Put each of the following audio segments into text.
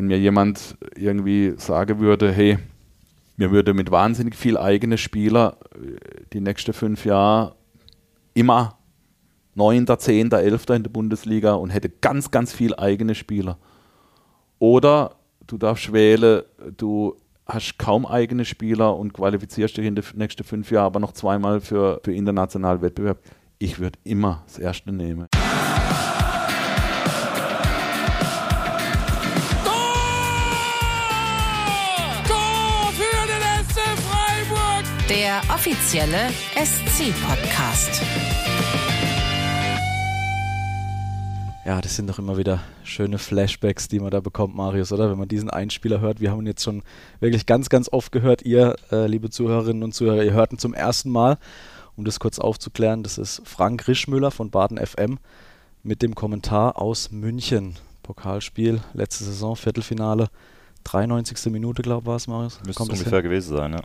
wenn mir jemand irgendwie sagen würde, hey, mir würde mit wahnsinnig viel eigene Spieler äh, die nächsten fünf Jahre immer Neunter, Zehnter, Elfter in der Bundesliga und hätte ganz, ganz viel eigene Spieler. Oder du darfst wählen, du hast kaum eigene Spieler und qualifizierst dich in den nächsten fünf Jahren aber noch zweimal für, für internationalen Wettbewerb. Ich würde immer das Erste nehmen. Der offizielle SC-Podcast. Ja, das sind doch immer wieder schöne Flashbacks, die man da bekommt, Marius, oder? Wenn man diesen Einspieler hört. Wir haben ihn jetzt schon wirklich ganz, ganz oft gehört. Ihr, äh, liebe Zuhörerinnen und Zuhörer, ihr hört ihn zum ersten Mal. Um das kurz aufzuklären, das ist Frank Rischmüller von Baden FM mit dem Kommentar aus München. Pokalspiel, letzte Saison, Viertelfinale, 93. Minute, glaube ich, war es, Marius. Müsste ungefähr hin? gewesen sein, ja.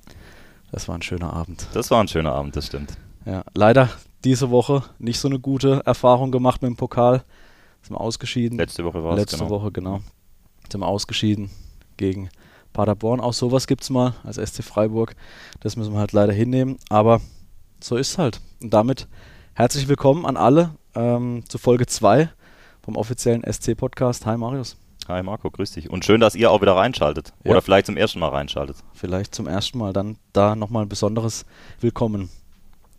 Das war ein schöner Abend. Das war ein schöner Abend, das stimmt. Ja, leider diese Woche nicht so eine gute Erfahrung gemacht mit dem Pokal. Sind wir ausgeschieden. Letzte Woche war es, Letzte genau. Woche, genau. Sind wir ausgeschieden gegen Paderborn. Auch sowas gibt es mal als SC Freiburg. Das müssen wir halt leider hinnehmen. Aber so ist es halt. Und damit herzlich willkommen an alle ähm, zu Folge 2 vom offiziellen SC-Podcast. Hi Marius. Hi Marco, grüß dich. Und schön, dass ihr auch wieder reinschaltet. Ja. Oder vielleicht zum ersten Mal reinschaltet. Vielleicht zum ersten Mal. Dann da nochmal ein besonderes Willkommen.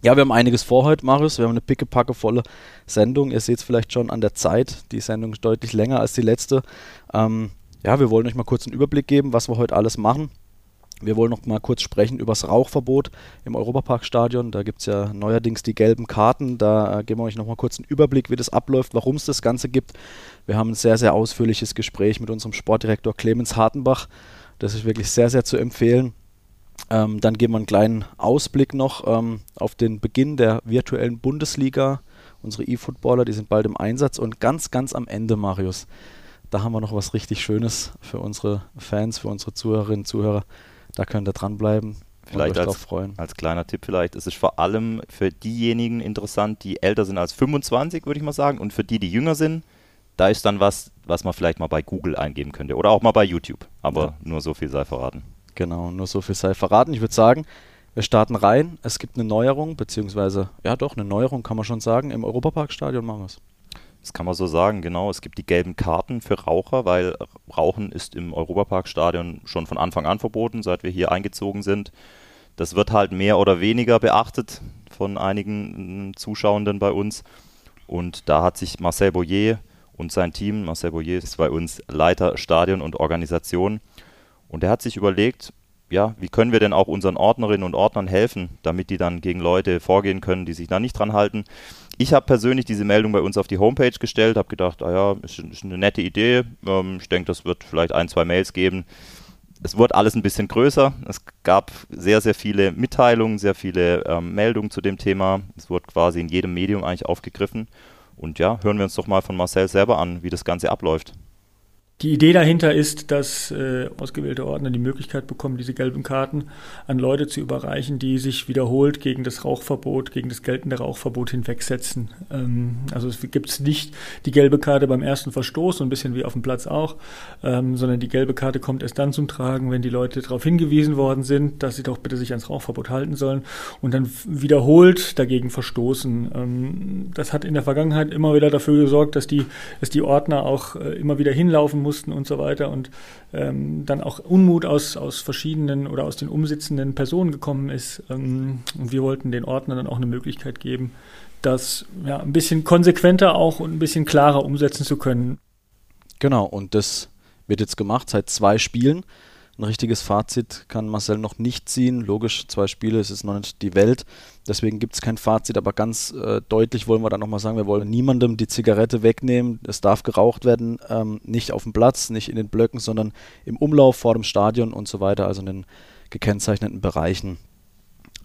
Ja, wir haben einiges vor heute, Marius. Wir haben eine pickepackevolle Sendung. Ihr seht es vielleicht schon an der Zeit. Die Sendung ist deutlich länger als die letzte. Ähm, ja, wir wollen euch mal kurz einen Überblick geben, was wir heute alles machen. Wir wollen noch mal kurz sprechen über das Rauchverbot im Europaparkstadion. Da gibt es ja neuerdings die gelben Karten. Da äh, geben wir euch noch mal kurz einen Überblick, wie das abläuft, warum es das Ganze gibt. Wir haben ein sehr, sehr ausführliches Gespräch mit unserem Sportdirektor Clemens Hartenbach. Das ist wirklich sehr, sehr zu empfehlen. Ähm, dann geben wir einen kleinen Ausblick noch ähm, auf den Beginn der virtuellen Bundesliga. Unsere E-Footballer, die sind bald im Einsatz. Und ganz, ganz am Ende, Marius, da haben wir noch was richtig Schönes für unsere Fans, für unsere Zuhörerinnen und Zuhörer. Da könnt ihr dranbleiben. Vielleicht als, freuen. als kleiner Tipp vielleicht, es ist vor allem für diejenigen interessant, die älter sind als 25, würde ich mal sagen, und für die, die jünger sind, da ist dann was, was man vielleicht mal bei Google eingeben könnte oder auch mal bei YouTube. Aber ja. nur so viel sei verraten. Genau, nur so viel sei verraten. Ich würde sagen, wir starten rein. Es gibt eine Neuerung, beziehungsweise, ja doch, eine Neuerung kann man schon sagen, im Europaparkstadion machen wir es. Das kann man so sagen, genau. Es gibt die gelben Karten für Raucher, weil Rauchen ist im Europaparkstadion schon von Anfang an verboten, seit wir hier eingezogen sind. Das wird halt mehr oder weniger beachtet von einigen Zuschauenden bei uns. Und da hat sich Marcel Boyer und sein Team, Marcel Boyer ist bei uns Leiter Stadion und Organisation, und er hat sich überlegt, ja, wie können wir denn auch unseren Ordnerinnen und Ordnern helfen, damit die dann gegen Leute vorgehen können, die sich da nicht dran halten. Ich habe persönlich diese Meldung bei uns auf die Homepage gestellt, habe gedacht, ah ja, ist, ist eine nette Idee. Ähm, ich denke, das wird vielleicht ein, zwei Mails geben. Es wurde alles ein bisschen größer. Es gab sehr, sehr viele Mitteilungen, sehr viele ähm, Meldungen zu dem Thema. Es wurde quasi in jedem Medium eigentlich aufgegriffen. Und ja, hören wir uns doch mal von Marcel selber an, wie das Ganze abläuft. Die Idee dahinter ist, dass äh, ausgewählte Ordner die Möglichkeit bekommen, diese gelben Karten an Leute zu überreichen, die sich wiederholt gegen das Rauchverbot, gegen das geltende Rauchverbot hinwegsetzen. Ähm, also es gibt nicht die gelbe Karte beim ersten Verstoß, so ein bisschen wie auf dem Platz auch, ähm, sondern die gelbe Karte kommt erst dann zum Tragen, wenn die Leute darauf hingewiesen worden sind, dass sie doch bitte sich ans Rauchverbot halten sollen und dann wiederholt dagegen verstoßen. Ähm, das hat in der Vergangenheit immer wieder dafür gesorgt, dass die, dass die Ordner auch äh, immer wieder hinlaufen mussten und so weiter und ähm, dann auch Unmut aus, aus verschiedenen oder aus den umsitzenden Personen gekommen ist. Ähm, und wir wollten den Ordnern dann auch eine Möglichkeit geben, das ja, ein bisschen konsequenter auch und ein bisschen klarer umsetzen zu können. Genau, und das wird jetzt gemacht seit zwei Spielen. Ein richtiges Fazit kann Marcel noch nicht ziehen. Logisch, zwei Spiele, es ist noch nicht die Welt. Deswegen gibt es kein Fazit, aber ganz äh, deutlich wollen wir dann nochmal sagen, wir wollen niemandem die Zigarette wegnehmen. Es darf geraucht werden, ähm, nicht auf dem Platz, nicht in den Blöcken, sondern im Umlauf vor dem Stadion und so weiter, also in den gekennzeichneten Bereichen.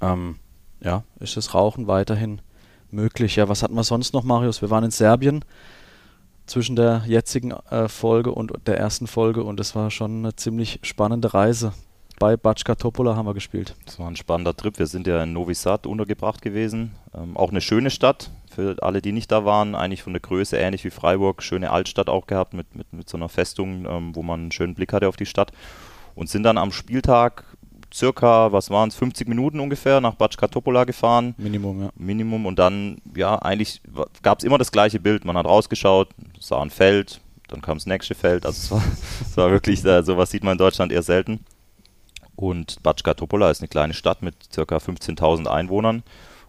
Ähm, ja, ist das Rauchen weiterhin möglich. Ja, was hatten wir sonst noch, Marius? Wir waren in Serbien zwischen der jetzigen äh, Folge und der ersten Folge und es war schon eine ziemlich spannende Reise. bei Batschka Topola haben wir gespielt. Das war ein spannender Trip. Wir sind ja in Novi Sad untergebracht gewesen. Ähm, auch eine schöne Stadt für alle, die nicht da waren. Eigentlich von der Größe ähnlich wie Freiburg. Schöne Altstadt auch gehabt mit, mit, mit so einer Festung, ähm, wo man einen schönen Blick hatte auf die Stadt. Und sind dann am Spieltag circa, was waren es, 50 Minuten ungefähr nach Batschka Topola gefahren. Minimum, ja. Minimum. Und dann, ja, eigentlich gab es immer das gleiche Bild. Man hat rausgeschaut, sah ein Feld, dann kam das nächste Feld. Also es war, es war wirklich, äh, sowas sieht man in Deutschland eher selten. Und Batschka Topola ist eine kleine Stadt mit ca. 15.000 Einwohnern.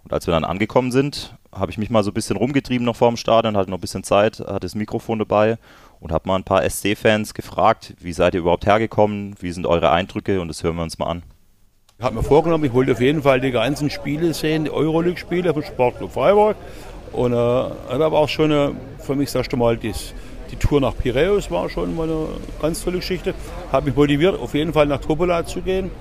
Und als wir dann angekommen sind, habe ich mich mal so ein bisschen rumgetrieben noch vor dem Stadion, hatte noch ein bisschen Zeit, hatte das Mikrofon dabei und habe mal ein paar SC-Fans gefragt, wie seid ihr überhaupt hergekommen, wie sind eure Eindrücke und das hören wir uns mal an. Ich habe mir vorgenommen, ich wollte auf jeden Fall die ganzen Spiele sehen, die Euroleague-Spiele vom Sportclub Freiburg. Und äh, war auch schon eine, für mich, sagst du mal, das, die Tour nach Piräus war schon mal eine ganz tolle Geschichte. Habe mich motiviert, auf jeden Fall nach Topola zu gehen.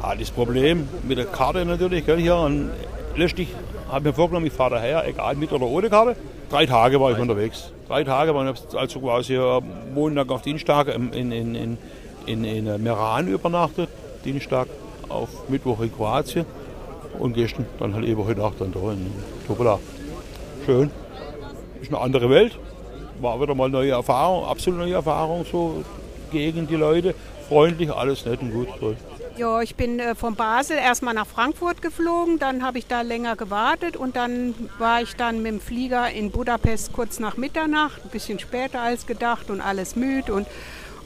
Ah, das Problem mit der Karte natürlich, gell, hier an letztlich habe mir vorgenommen, ich fahre daher, egal mit oder ohne Karte. Drei Tage war ich unterwegs. Drei Tage war ich also quasi Montag auf Dienstag in, in, in, in, in, in Meran übernachtet, Dienstag auf Mittwoch in Kroatien und gestern dann halt eben heute Nacht dann da in Topola. Schön. Ist eine andere Welt, war wieder mal neue Erfahrung, absolut neue Erfahrung so gegen die Leute. Freundlich, alles nett und gut. Ja, ich bin äh, von Basel erstmal nach Frankfurt geflogen, dann habe ich da länger gewartet und dann war ich dann mit dem Flieger in Budapest kurz nach Mitternacht, ein bisschen später als gedacht und alles müde und,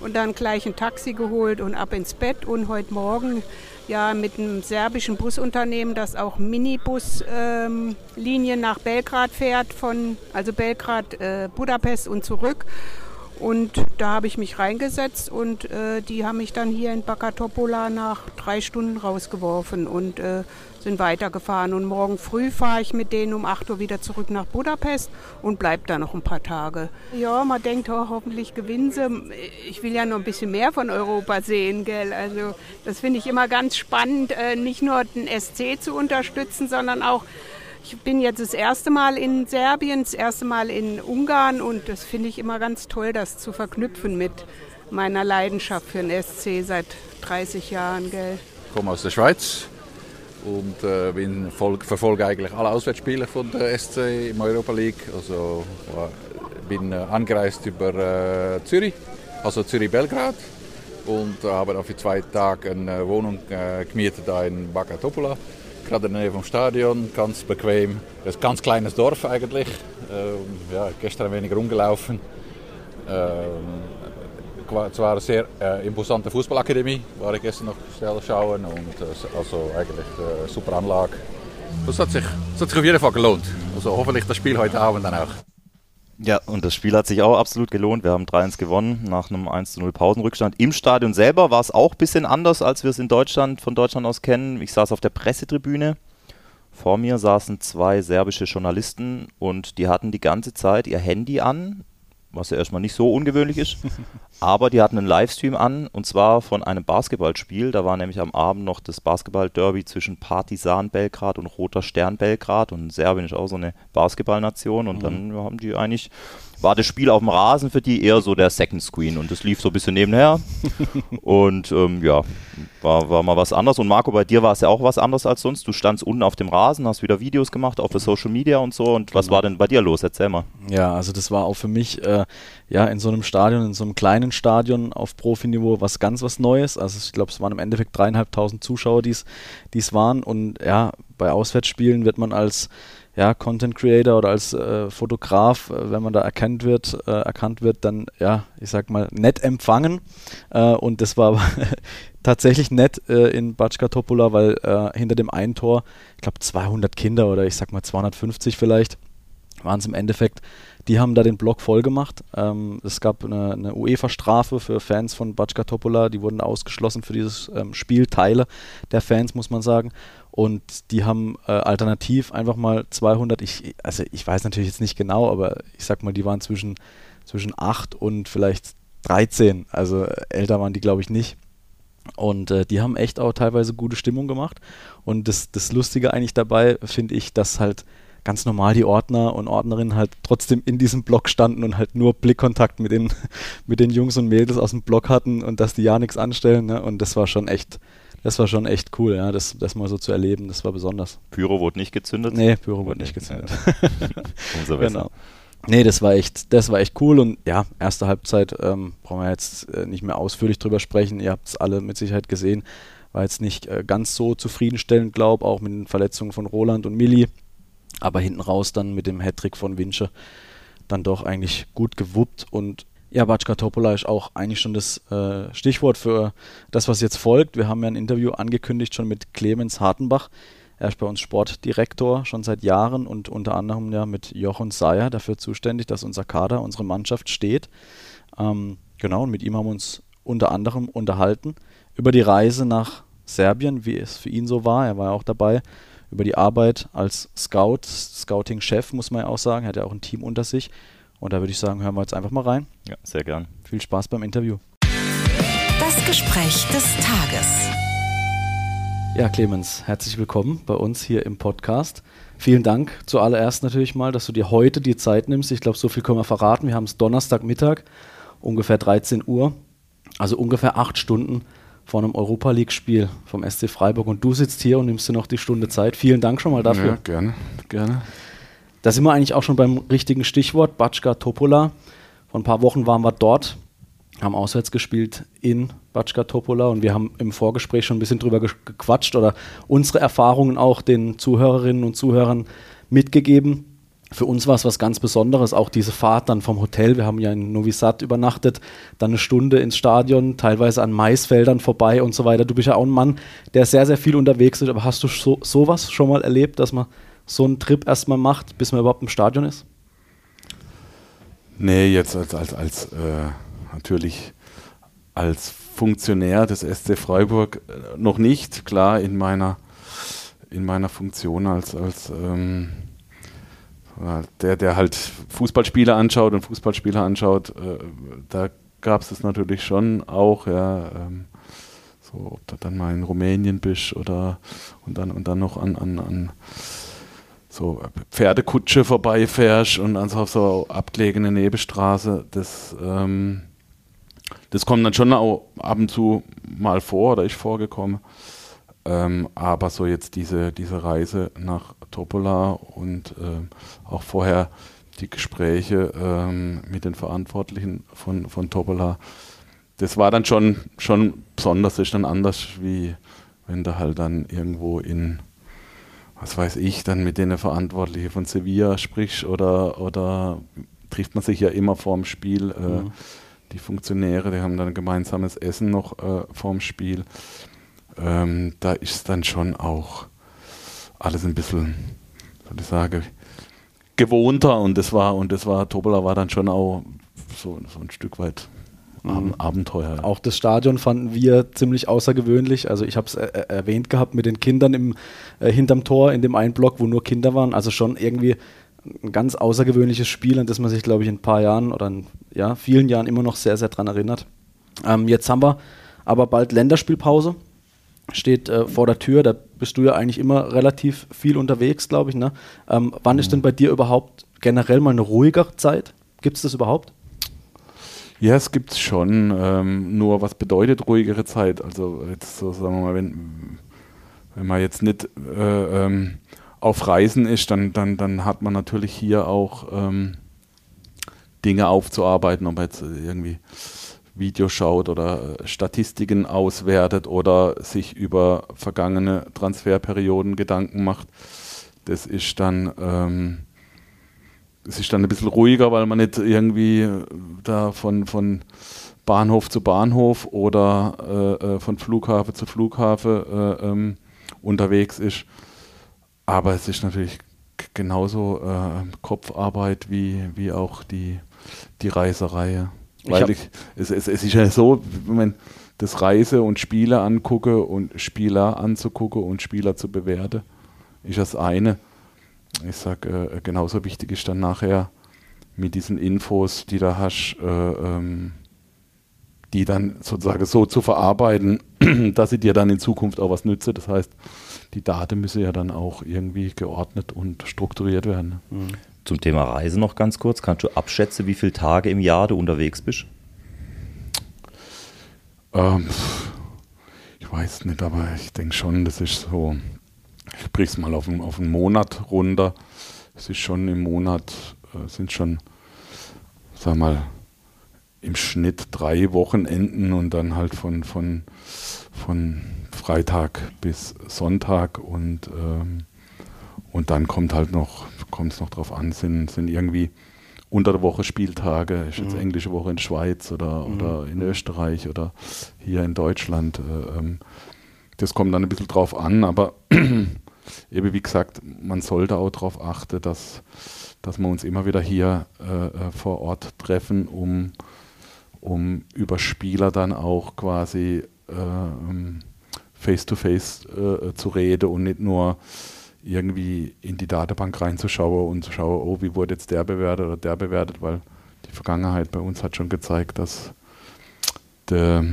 und dann gleich ein Taxi geholt und ab ins Bett und heute Morgen ja mit einem serbischen Busunternehmen, das auch Minibuslinien ähm, nach Belgrad fährt, von also Belgrad, äh, Budapest und zurück. Und da habe ich mich reingesetzt und äh, die haben mich dann hier in Bakatopola nach drei Stunden rausgeworfen und äh, sind weitergefahren. Und morgen früh fahre ich mit denen um 8 Uhr wieder zurück nach Budapest und bleibe da noch ein paar Tage. Ja, man denkt, oh, hoffentlich gewinnen sie. Ich will ja noch ein bisschen mehr von Europa sehen, gell? Also das finde ich immer ganz spannend, äh, nicht nur den SC zu unterstützen, sondern auch ich bin jetzt das erste Mal in Serbien, das erste Mal in Ungarn und das finde ich immer ganz toll, das zu verknüpfen mit meiner Leidenschaft für den SC seit 30 Jahren. Gell. Ich komme aus der Schweiz und äh, bin Volk, verfolge eigentlich alle Auswärtsspiele von der SC im Europa League. Also äh, bin äh, angereist über äh, Zürich, also Zürich-Belgrad und habe dann für zwei Tage eine Wohnung äh, gemietet da in Baka Topola gerade in der Nähe vom Stadion, ganz bequem. Das ist ein ganz kleines Dorf eigentlich. Ähm, ja, gestern ein wenig rumgelaufen. Zwar eine sehr äh, imposante Fußballakademie, war ich gestern noch schnell schauen und äh, also eigentlich eine super Anlage. Das hat, sich, das hat sich auf jeden Fall gelohnt. Also hoffentlich das Spiel heute Abend dann auch. Ja, und das Spiel hat sich auch absolut gelohnt. Wir haben 3-1 gewonnen nach einem 1-0 Pausenrückstand. Im Stadion selber war es auch ein bisschen anders, als wir es in Deutschland von Deutschland aus kennen. Ich saß auf der Pressetribüne. Vor mir saßen zwei serbische Journalisten und die hatten die ganze Zeit ihr Handy an, was ja erstmal nicht so ungewöhnlich ist. Aber die hatten einen Livestream an und zwar von einem Basketballspiel. Da war nämlich am Abend noch das Basketball-Derby zwischen Partisan Belgrad und Roter Stern Belgrad. Und Serbien ist auch so eine Basketballnation. Und mhm. dann haben die eigentlich war das Spiel auf dem Rasen für die eher so der Second Screen und das lief so ein bisschen nebenher. und ähm, ja, war, war mal was anderes. Und Marco, bei dir war es ja auch was anderes als sonst. Du standst unten auf dem Rasen, hast wieder Videos gemacht, auch für Social Media und so. Und was war denn bei dir los? Erzähl mal. Ja, also das war auch für mich äh, ja in so einem Stadion, in so einem kleinen Stadion auf Profiniveau was ganz was Neues. Also ich glaube, es waren im Endeffekt dreieinhalbtausend Zuschauer, die es waren. Und ja, bei Auswärtsspielen wird man als ja, Content Creator oder als äh, Fotograf, äh, wenn man da erkannt wird, äh, erkannt wird, dann ja, ich sag mal, nett empfangen. Äh, und das war tatsächlich nett äh, in Batschka Topola, weil äh, hinter dem einen Tor, ich glaube 200 Kinder oder ich sag mal 250 vielleicht, waren es im Endeffekt. Die haben da den Block voll gemacht. Ähm, es gab eine, eine UEFA-Strafe für Fans von Batschka Topola. Die wurden ausgeschlossen für dieses ähm, Spiel. Teile der Fans, muss man sagen. Und die haben äh, alternativ einfach mal 200, ich, also ich weiß natürlich jetzt nicht genau, aber ich sag mal, die waren zwischen, zwischen 8 und vielleicht 13. Also äh, älter waren die, glaube ich, nicht. Und äh, die haben echt auch teilweise gute Stimmung gemacht. Und das, das Lustige eigentlich dabei finde ich, dass halt ganz normal die Ordner und Ordnerinnen halt trotzdem in diesem Block standen und halt nur Blickkontakt mit den, mit den Jungs und Mädels aus dem Block hatten und dass die ja nichts anstellen. Ne? Und das war schon echt Das war schon echt cool, ja, das, das mal so zu erleben, das war besonders. Pyro wurde nicht gezündet? Nee, Pyro wurde nicht gezündet. Umso besser. Genau. Nee, das war echt, das war echt cool und ja, erste Halbzeit ähm, brauchen wir jetzt äh, nicht mehr ausführlich drüber sprechen. Ihr habt es alle mit Sicherheit gesehen. War jetzt nicht äh, ganz so zufriedenstellend, glaube auch mit den Verletzungen von Roland und Milli. Aber hinten raus dann mit dem Hattrick von Winche dann doch eigentlich gut gewuppt und ja, Batschka Topola ist auch eigentlich schon das äh, Stichwort für das, was jetzt folgt. Wir haben ja ein Interview angekündigt schon mit Clemens Hartenbach. Er ist bei uns Sportdirektor schon seit Jahren und unter anderem ja mit Jochen Seyer dafür zuständig, dass unser Kader, unsere Mannschaft steht. Ähm, genau, und mit ihm haben wir uns unter anderem unterhalten über die Reise nach Serbien, wie es für ihn so war. Er war ja auch dabei. Über die Arbeit als Scout, Scouting-Chef, muss man ja auch sagen. Er hat ja auch ein Team unter sich. Und da würde ich sagen, hören wir jetzt einfach mal rein. Ja, sehr gern. Viel Spaß beim Interview. Das Gespräch des Tages. Ja, Clemens, herzlich willkommen bei uns hier im Podcast. Vielen Dank zuallererst natürlich mal, dass du dir heute die Zeit nimmst. Ich glaube, so viel können wir verraten. Wir haben es Donnerstagmittag, ungefähr 13 Uhr, also ungefähr acht Stunden vor einem Europa League-Spiel vom SC Freiburg. Und du sitzt hier und nimmst dir noch die Stunde Zeit. Vielen Dank schon mal dafür. Ja, gerne, gerne. Da sind wir eigentlich auch schon beim richtigen Stichwort, Batschka Topola. Vor ein paar Wochen waren wir dort, haben auswärts gespielt in Batschka Topola und wir haben im Vorgespräch schon ein bisschen drüber gequatscht oder unsere Erfahrungen auch den Zuhörerinnen und Zuhörern mitgegeben. Für uns war es was ganz Besonderes, auch diese Fahrt dann vom Hotel. Wir haben ja in Novi Sad übernachtet, dann eine Stunde ins Stadion, teilweise an Maisfeldern vorbei und so weiter. Du bist ja auch ein Mann, der sehr, sehr viel unterwegs ist, aber hast du so, sowas schon mal erlebt, dass man so einen Trip erstmal macht, bis man überhaupt im Stadion ist? Nee, jetzt als, als, als äh, natürlich als Funktionär des SC Freiburg äh, noch nicht, klar in meiner, in meiner Funktion als, als ähm, der, der halt Fußballspieler anschaut und Fußballspieler anschaut, äh, da gab es das natürlich schon auch, ja, ähm, so ob du dann mal in Rumänien bist oder und dann und dann noch an, an, an so Pferdekutsche vorbeifährst und also auf so abgelegene Nebenstraße, das, ähm, das kommt dann schon auch ab und zu mal vor oder ist vorgekommen. Ähm, aber so jetzt diese, diese Reise nach Topola und ähm, auch vorher die Gespräche ähm, mit den Verantwortlichen von, von Topola, das war dann schon, schon besonders, ist dann anders, wie wenn du halt dann irgendwo in was weiß ich, dann mit denen Verantwortlichen von Sevilla sprichst oder, oder trifft man sich ja immer vorm Spiel. Äh, mhm. Die Funktionäre, die haben dann ein gemeinsames Essen noch äh, vorm Spiel. Ähm, da ist es dann schon auch alles ein bisschen, soll ich sagen, gewohnter und das war, und das war, Tobola war dann schon auch so, so ein Stück weit mhm. Abenteuer. Auch das Stadion fanden wir ziemlich außergewöhnlich. Also ich habe es äh, erwähnt gehabt mit den Kindern im, äh, hinterm Tor in dem einen Block, wo nur Kinder waren. Also schon irgendwie ein ganz außergewöhnliches Spiel, an das man sich, glaube ich, in ein paar Jahren oder in ja, vielen Jahren immer noch sehr, sehr dran erinnert. Ähm, jetzt haben wir aber bald Länderspielpause. Steht äh, vor der Tür, da bist du ja eigentlich immer relativ viel unterwegs, glaube ich. Ne? Ähm, wann mhm. ist denn bei dir überhaupt generell mal eine ruhigere Zeit? Gibt es das überhaupt? Ja, es gibt es schon. Ähm, nur was bedeutet ruhigere Zeit? Also jetzt so sagen wir mal, wenn, wenn man jetzt nicht äh, ähm, auf Reisen ist, dann, dann, dann hat man natürlich hier auch ähm, Dinge aufzuarbeiten, ob man jetzt irgendwie Videos schaut oder äh, Statistiken auswertet oder sich über vergangene Transferperioden Gedanken macht. Das ist dann ähm, es ist dann ein bisschen ruhiger, weil man nicht irgendwie äh, da von, von Bahnhof zu Bahnhof oder äh, äh von Flughafen zu Flughafen äh, ähm, unterwegs ist. Aber es ist natürlich genauso äh, Kopfarbeit wie, wie auch die, die Reiserei. Weil ich, es, es, es ist ja so, wenn man das Reise und Spiele angucke und Spieler anzugucke und Spieler zu bewerten, ist das eine ich sage, äh, genauso wichtig ist dann nachher mit diesen Infos, die da hast, äh, ähm, die dann sozusagen so zu verarbeiten, dass sie dir dann in Zukunft auch was nütze. Das heißt, die Daten müssen ja dann auch irgendwie geordnet und strukturiert werden. Mhm. Zum Thema Reise noch ganz kurz. Kannst du abschätzen, wie viele Tage im Jahr du unterwegs bist? Ähm, ich weiß nicht, aber ich denke schon, das ist so, ich brich's mal auf, einen- auf einen Monat runter. Es ist schon im Monat, äh, sind schon, sag mal, im Schnitt drei Wochenenden und dann halt von, von, von Freitag bis Sonntag und, ähm, und dann kommt halt noch, kommt es noch drauf an, sind, sind irgendwie unter der Woche Spieltage, ist jetzt Mhm. englische Woche in Schweiz oder, oder in Österreich oder hier in Deutschland. Äh, ähm, das kommt dann ein bisschen drauf an, aber eben wie gesagt, man sollte auch darauf achten, dass, dass wir uns immer wieder hier äh, äh, vor Ort treffen, um, um über Spieler dann auch quasi äh, ähm, face-to-face äh, zu reden und nicht nur irgendwie in die Datenbank reinzuschauen und zu schauen, oh, wie wurde jetzt der bewertet oder der bewertet, weil die Vergangenheit bei uns hat schon gezeigt, dass der,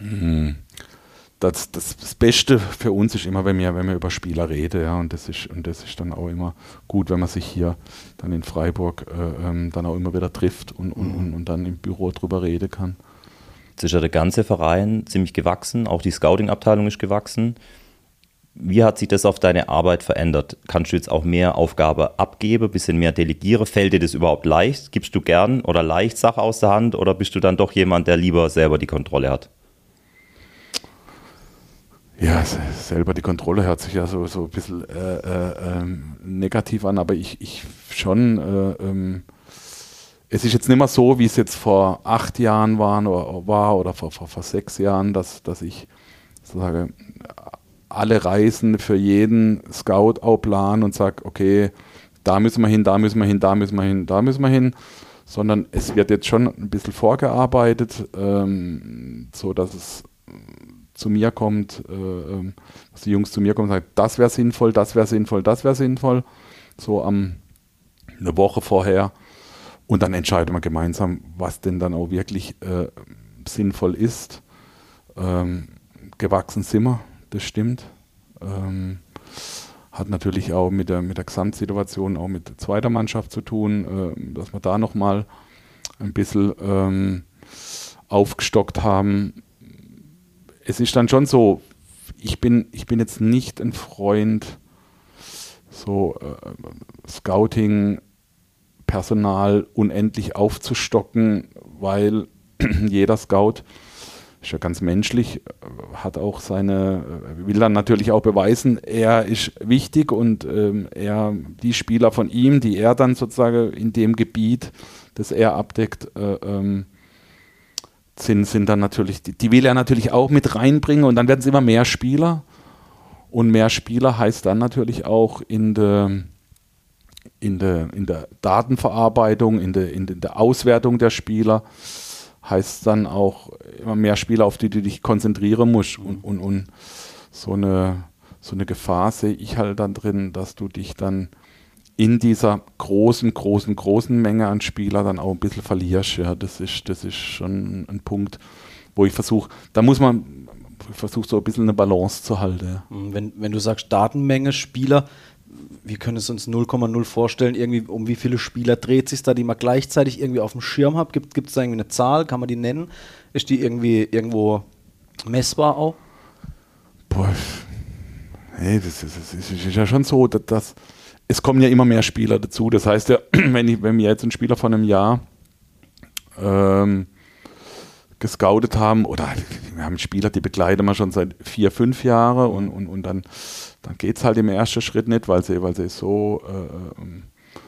mh, das, das, das Beste für uns ist immer, wenn wir, wenn wir über Spieler reden, ja, und das ist, und das ist dann auch immer gut, wenn man sich hier dann in Freiburg äh, ähm, dann auch immer wieder trifft und, und, und, und dann im Büro drüber reden kann. Jetzt ist ja der ganze Verein ziemlich gewachsen, auch die Scouting-Abteilung ist gewachsen. Wie hat sich das auf deine Arbeit verändert? Kannst du jetzt auch mehr Aufgabe abgeben, bisschen mehr delegieren? Fällt dir das überhaupt leicht? Gibst du gern oder leicht Sache aus der Hand oder bist du dann doch jemand, der lieber selber die Kontrolle hat? Ja, se- selber die Kontrolle hört sich ja so, so ein bisschen äh, äh, ähm, negativ an, aber ich, ich schon, äh, ähm, es ist jetzt nicht mehr so, wie es jetzt vor acht Jahren waren oder, war oder vor, vor, vor sechs Jahren, dass, dass ich sage, alle Reisen für jeden Scout auch planen und sage, okay, da müssen wir hin, da müssen wir hin, da müssen wir hin, da müssen wir hin, sondern es wird jetzt schon ein bisschen vorgearbeitet, ähm, so dass es zu mir kommt, äh, ähm, dass die Jungs zu mir kommen und sagen, das wäre sinnvoll, das wäre sinnvoll, das wäre sinnvoll, so am eine Woche vorher. Und dann entscheiden wir gemeinsam, was denn dann auch wirklich äh, sinnvoll ist. Ähm, gewachsen sind wir, das stimmt. Ähm, hat natürlich auch mit der, mit der Gesamtsituation, auch mit zweiter Mannschaft zu tun, äh, dass wir da nochmal ein bisschen ähm, aufgestockt haben. Es ist dann schon so, ich bin, ich bin jetzt nicht ein Freund, so äh, Scouting, Personal unendlich aufzustocken, weil jeder Scout ist ja ganz menschlich, äh, hat auch seine, äh, will dann natürlich auch beweisen, er ist wichtig und ähm, er, die Spieler von ihm, die er dann sozusagen in dem Gebiet, das er abdeckt, äh, ähm, sind, sind dann natürlich, die, die will er natürlich auch mit reinbringen und dann werden es immer mehr Spieler. Und mehr Spieler heißt dann natürlich auch in der, in der, in der Datenverarbeitung, in der, in der Auswertung der Spieler, heißt dann auch immer mehr Spieler, auf die du dich konzentrieren musst. Und, und, und so, eine, so eine Gefahr sehe ich halt dann drin, dass du dich dann in dieser großen, großen, großen Menge an Spieler dann auch ein bisschen verlierst. Ja, das ist, das ist schon ein Punkt, wo ich versuche, da muss man, ich versuche so ein bisschen eine Balance zu halten. Ja. Wenn, wenn du sagst Datenmenge Spieler, wir können es uns 0,0 vorstellen, irgendwie um wie viele Spieler dreht sich da, die man gleichzeitig irgendwie auf dem Schirm hat? Gibt es da irgendwie eine Zahl? Kann man die nennen? Ist die irgendwie irgendwo messbar auch? Boah, hey, das, ist, das ist, ja schon so, dass, dass es kommen ja immer mehr Spieler dazu. Das heißt ja, wenn, ich, wenn wir jetzt einen Spieler von einem Jahr ähm, gescoutet haben, oder wir haben Spieler, die begleiten wir schon seit vier, fünf Jahren und, und, und dann, dann geht es halt im ersten Schritt nicht, weil sie, weil sie so, äh, ähm,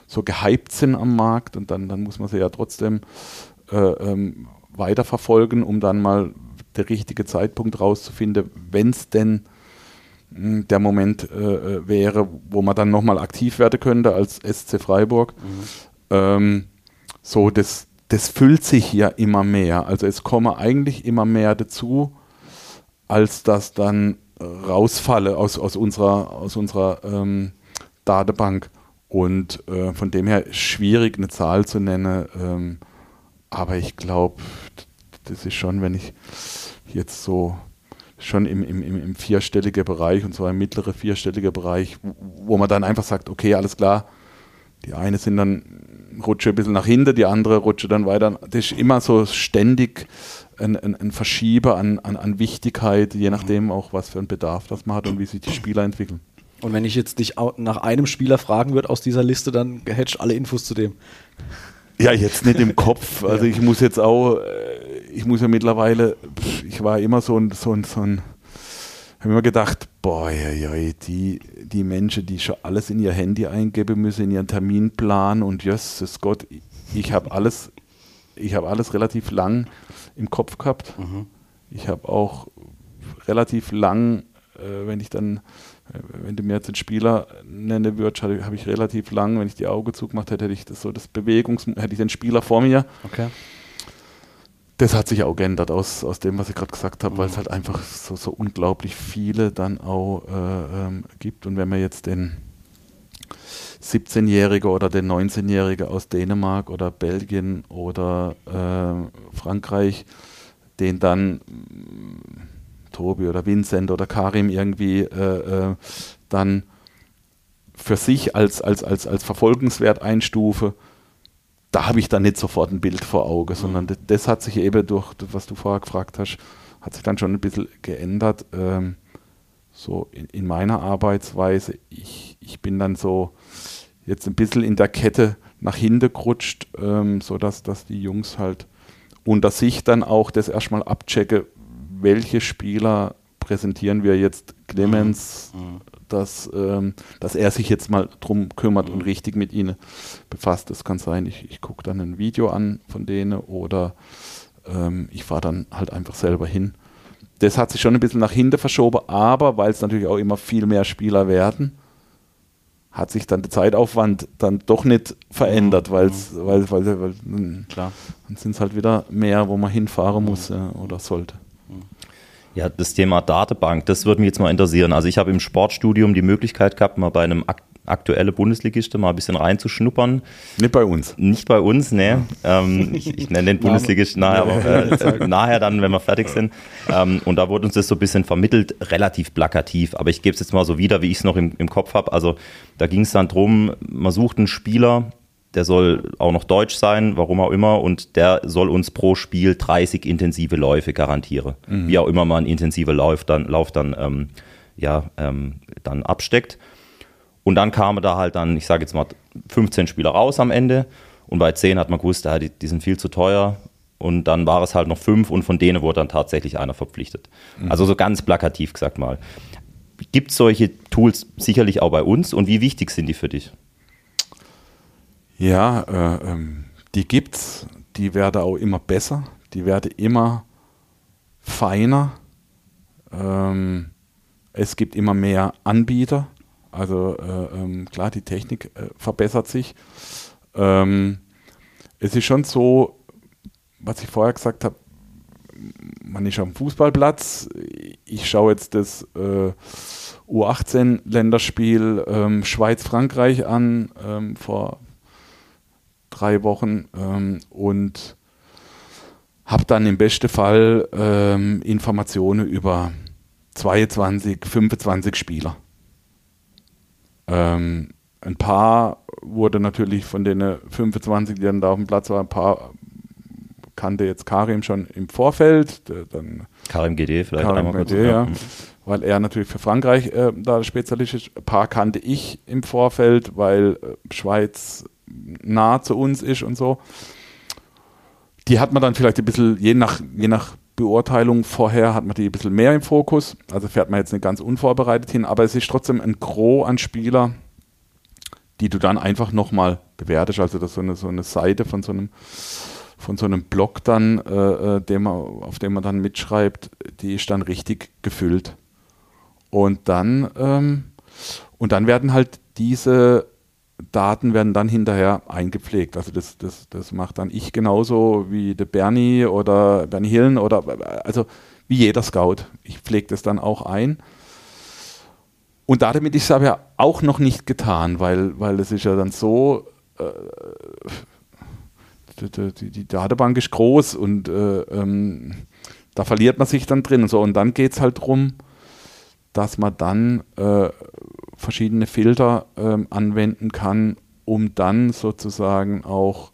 so gehypt sind am Markt und dann, dann muss man sie ja trotzdem äh, ähm, weiterverfolgen, um dann mal der richtige Zeitpunkt rauszufinden, wenn es denn mh, der Moment äh, wäre, wo man dann nochmal aktiv werden könnte als SC Freiburg. Ähm, so, das, das füllt sich ja immer mehr. Also es kommen eigentlich immer mehr dazu, als das dann rausfalle aus, aus unserer, aus unserer ähm, Datenbank. Und äh, von dem her schwierig eine Zahl zu nennen. Ähm, aber ich glaube, das ist schon, wenn ich jetzt so schon im, im, im, vierstelligen Bereich und zwar im mittleren vierstelligen Bereich, wo, wo man dann einfach sagt, okay, alles klar, die eine sind dann rutsche ein bisschen nach hinten, die andere rutsche dann weiter. Das ist immer so ständig ein, ein, ein Verschieber an, an, an Wichtigkeit, je nachdem auch, was für einen Bedarf das man hat und wie sich die Spieler entwickeln. Und wenn ich jetzt dich nach einem Spieler fragen würde aus dieser Liste, dann hättest du alle Infos zu dem. Ja, jetzt nicht im Kopf. Also ich muss jetzt auch, äh, ich muss ja mittlerweile, ich war immer so ein, so ein, so ein habe immer gedacht, boah, ja, ja, die, die Menschen, die schon alles in ihr Handy eingeben müssen, in ihren Terminplan und jösses Gott, ich habe alles, ich habe alles relativ lang im Kopf gehabt. Mhm. Ich habe auch relativ lang, äh, wenn ich dann, äh, wenn du mir jetzt den Spieler nennen würdest, habe ich relativ lang, wenn ich die Augen zugemacht hätte, hätte ich das so das Bewegungs, hätte ich den Spieler vor mir. Okay das hat sich auch geändert aus, aus dem, was ich gerade gesagt habe, mhm. weil es halt einfach so, so unglaublich viele dann auch äh, ähm, gibt. Und wenn man jetzt den 17-Jährige oder den 19-Jährige aus Dänemark oder Belgien oder äh, Frankreich, den dann äh, Tobi oder Vincent oder Karim irgendwie äh, äh, dann für sich als, als, als, als verfolgenswert einstufe, da habe ich dann nicht sofort ein Bild vor Augen, sondern das, das, hat sich eben durch, was du vorher gefragt hast, hat sich dann schon ein bisschen geändert. Ähm, so in, in, meiner Arbeitsweise. Ich, ich bin dann so jetzt ein bisschen in der Kette nach hinten gerutscht, ähm, sodass dass die Jungs halt unter sich dann auch das erstmal abchecken, welche Spieler präsentieren wir jetzt Clemens, mhm. mhm dass, ähm, dass er sich jetzt mal drum kümmert mhm. und richtig mit ihnen befasst. Das kann sein, ich, ich gucke dann ein Video an von denen oder ähm, ich fahre dann halt einfach selber hin. Das hat sich schon ein bisschen nach hinten verschoben, aber weil es natürlich auch immer viel mehr Spieler werden, hat sich dann der Zeitaufwand dann doch nicht verändert, mhm. weil's, mhm. weil, weil, weil, weil Klar. dann sind es halt wieder mehr, wo man hinfahren muss mhm. äh, oder sollte. Ja, das Thema Datenbank, das würde mich jetzt mal interessieren. Also ich habe im Sportstudium die Möglichkeit gehabt, mal bei einem ak aktuelle Bundesligiste mal ein bisschen reinzuschnuppern. Nicht bei uns. Nicht bei uns, ne. Ähm, ich, ich nenne den Bundesligisten nachher, aber, äh, nachher dann, wenn wir fertig sind. Ähm, und da wurde uns das so ein bisschen vermittelt, relativ plakativ. Aber ich gebe es jetzt mal so wieder, wie ich es noch im, im Kopf habe. Also da ging es dann drum, man sucht einen Spieler, der soll auch noch deutsch sein, warum auch immer, und der soll uns pro Spiel 30 intensive Läufe garantieren. Mhm. Wie auch immer man intensive Lauf dann, Lauf dann, ähm, ja, ähm, dann absteckt. Und dann kamen da halt dann, ich sage jetzt mal, 15 Spieler raus am Ende. Und bei 10 hat man gewusst, ja, die, die sind viel zu teuer. Und dann war es halt noch fünf und von denen wurde dann tatsächlich einer verpflichtet. Mhm. Also so ganz plakativ gesagt mal. Gibt es solche Tools sicherlich auch bei uns und wie wichtig sind die für dich? Ja, äh, ähm, die gibt's. Die werden auch immer besser. Die werden immer feiner. Ähm, es gibt immer mehr Anbieter. Also äh, ähm, klar, die Technik äh, verbessert sich. Ähm, es ist schon so, was ich vorher gesagt habe, man ist am Fußballplatz. Ich schaue jetzt das äh, U18-Länderspiel ähm, Schweiz-Frankreich an ähm, vor drei Wochen ähm, und habe dann im besten Fall ähm, Informationen über 22, 25 Spieler. Ähm, ein paar wurde natürlich von den 25, die dann da auf dem Platz waren, ein paar kannte jetzt Karim schon im Vorfeld. Dann Karim GD vielleicht Karim einmal GD, ja. Mhm. Weil er natürlich für Frankreich äh, da Spezialist ist. Ein paar kannte ich im Vorfeld, weil äh, Schweiz nah zu uns ist und so. Die hat man dann vielleicht ein bisschen, je nach, je nach Beurteilung vorher, hat man die ein bisschen mehr im Fokus. Also fährt man jetzt nicht ganz unvorbereitet hin, aber es ist trotzdem ein Gros an Spieler, die du dann einfach nochmal bewertest. Also das ist so eine, so eine Seite von so einem von so einem Blog dann, äh, äh dem man, auf dem man dann mitschreibt, die ist dann richtig gefüllt. Und dann, ähm, und dann werden halt diese Daten werden dann hinterher eingepflegt. Also das, das, das macht dann ich genauso wie der Bernie oder Bernie Hillen oder also wie jeder Scout. Ich pflege das dann auch ein. Und damit ist es aber auch noch nicht getan, weil, weil es ist ja dann so, äh, die, die, die, Datenbank ist groß und äh, ähm, da verliert man sich dann drin und so. Und dann geht es halt darum, dass man dann äh, verschiedene Filter ähm, anwenden kann, um dann sozusagen auch,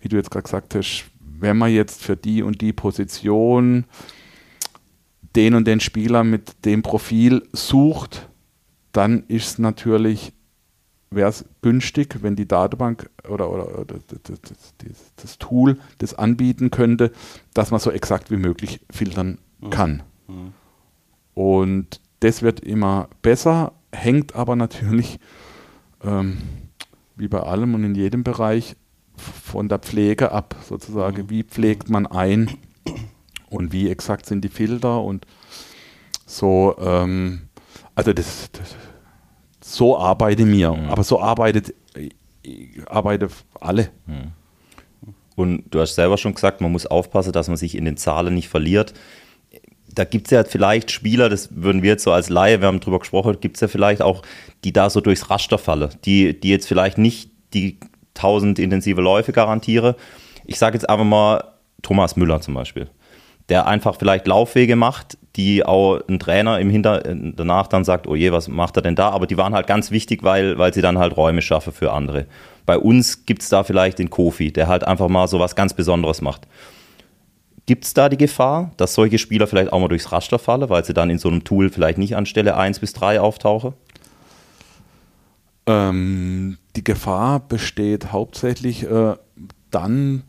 wie du jetzt gerade gesagt hast, wenn man jetzt für die und die Position den und den Spieler mit dem Profil sucht, dann ist es natürlich, wäre es günstig, wenn die Datenbank oder, oder, oder das, das, Tool das anbieten könnte, dass man so exakt wie möglich filtern mhm. kann. Mhm. Und das wird immer besser, hängt aber natürlich, ähm, wie bei allem und in jedem Bereich, von der Pflege ab, sozusagen. Mhm. Wie pflegt man ein und wie exakt sind die Filter und so. Ähm, also das, das, so arbeite mir, mhm. aber so arbeitet arbeite alle. Mhm. Und du hast selber schon gesagt, man muss aufpassen, dass man sich in den Zahlen nicht verliert. Da gibt es ja vielleicht Spieler, das würden wir jetzt so als Laie, wir haben drüber gesprochen, gibt es ja vielleicht auch, die da so durchs Raster fallen, die, die jetzt vielleicht nicht die 1000 intensive Läufe garantiere. Ich sage jetzt einfach mal Thomas Müller zum Beispiel, der einfach vielleicht Laufwege macht, die auch ein Trainer im Hinter danach dann sagt, oh je, was macht er denn da? Aber die waren halt ganz wichtig, weil, weil sie dann halt Räume schaffen für andere. Bei uns gibt es da vielleicht den Kofi, der halt einfach mal so was ganz Besonderes macht. Gibt es da die Gefahr, dass solche Spieler vielleicht auch mal durchs Raster fallen, weil sie dann in so einem Tool vielleicht nicht an Stelle 1 bis 3 auftauchen? Ähm, die Gefahr besteht hauptsächlich äh, dann,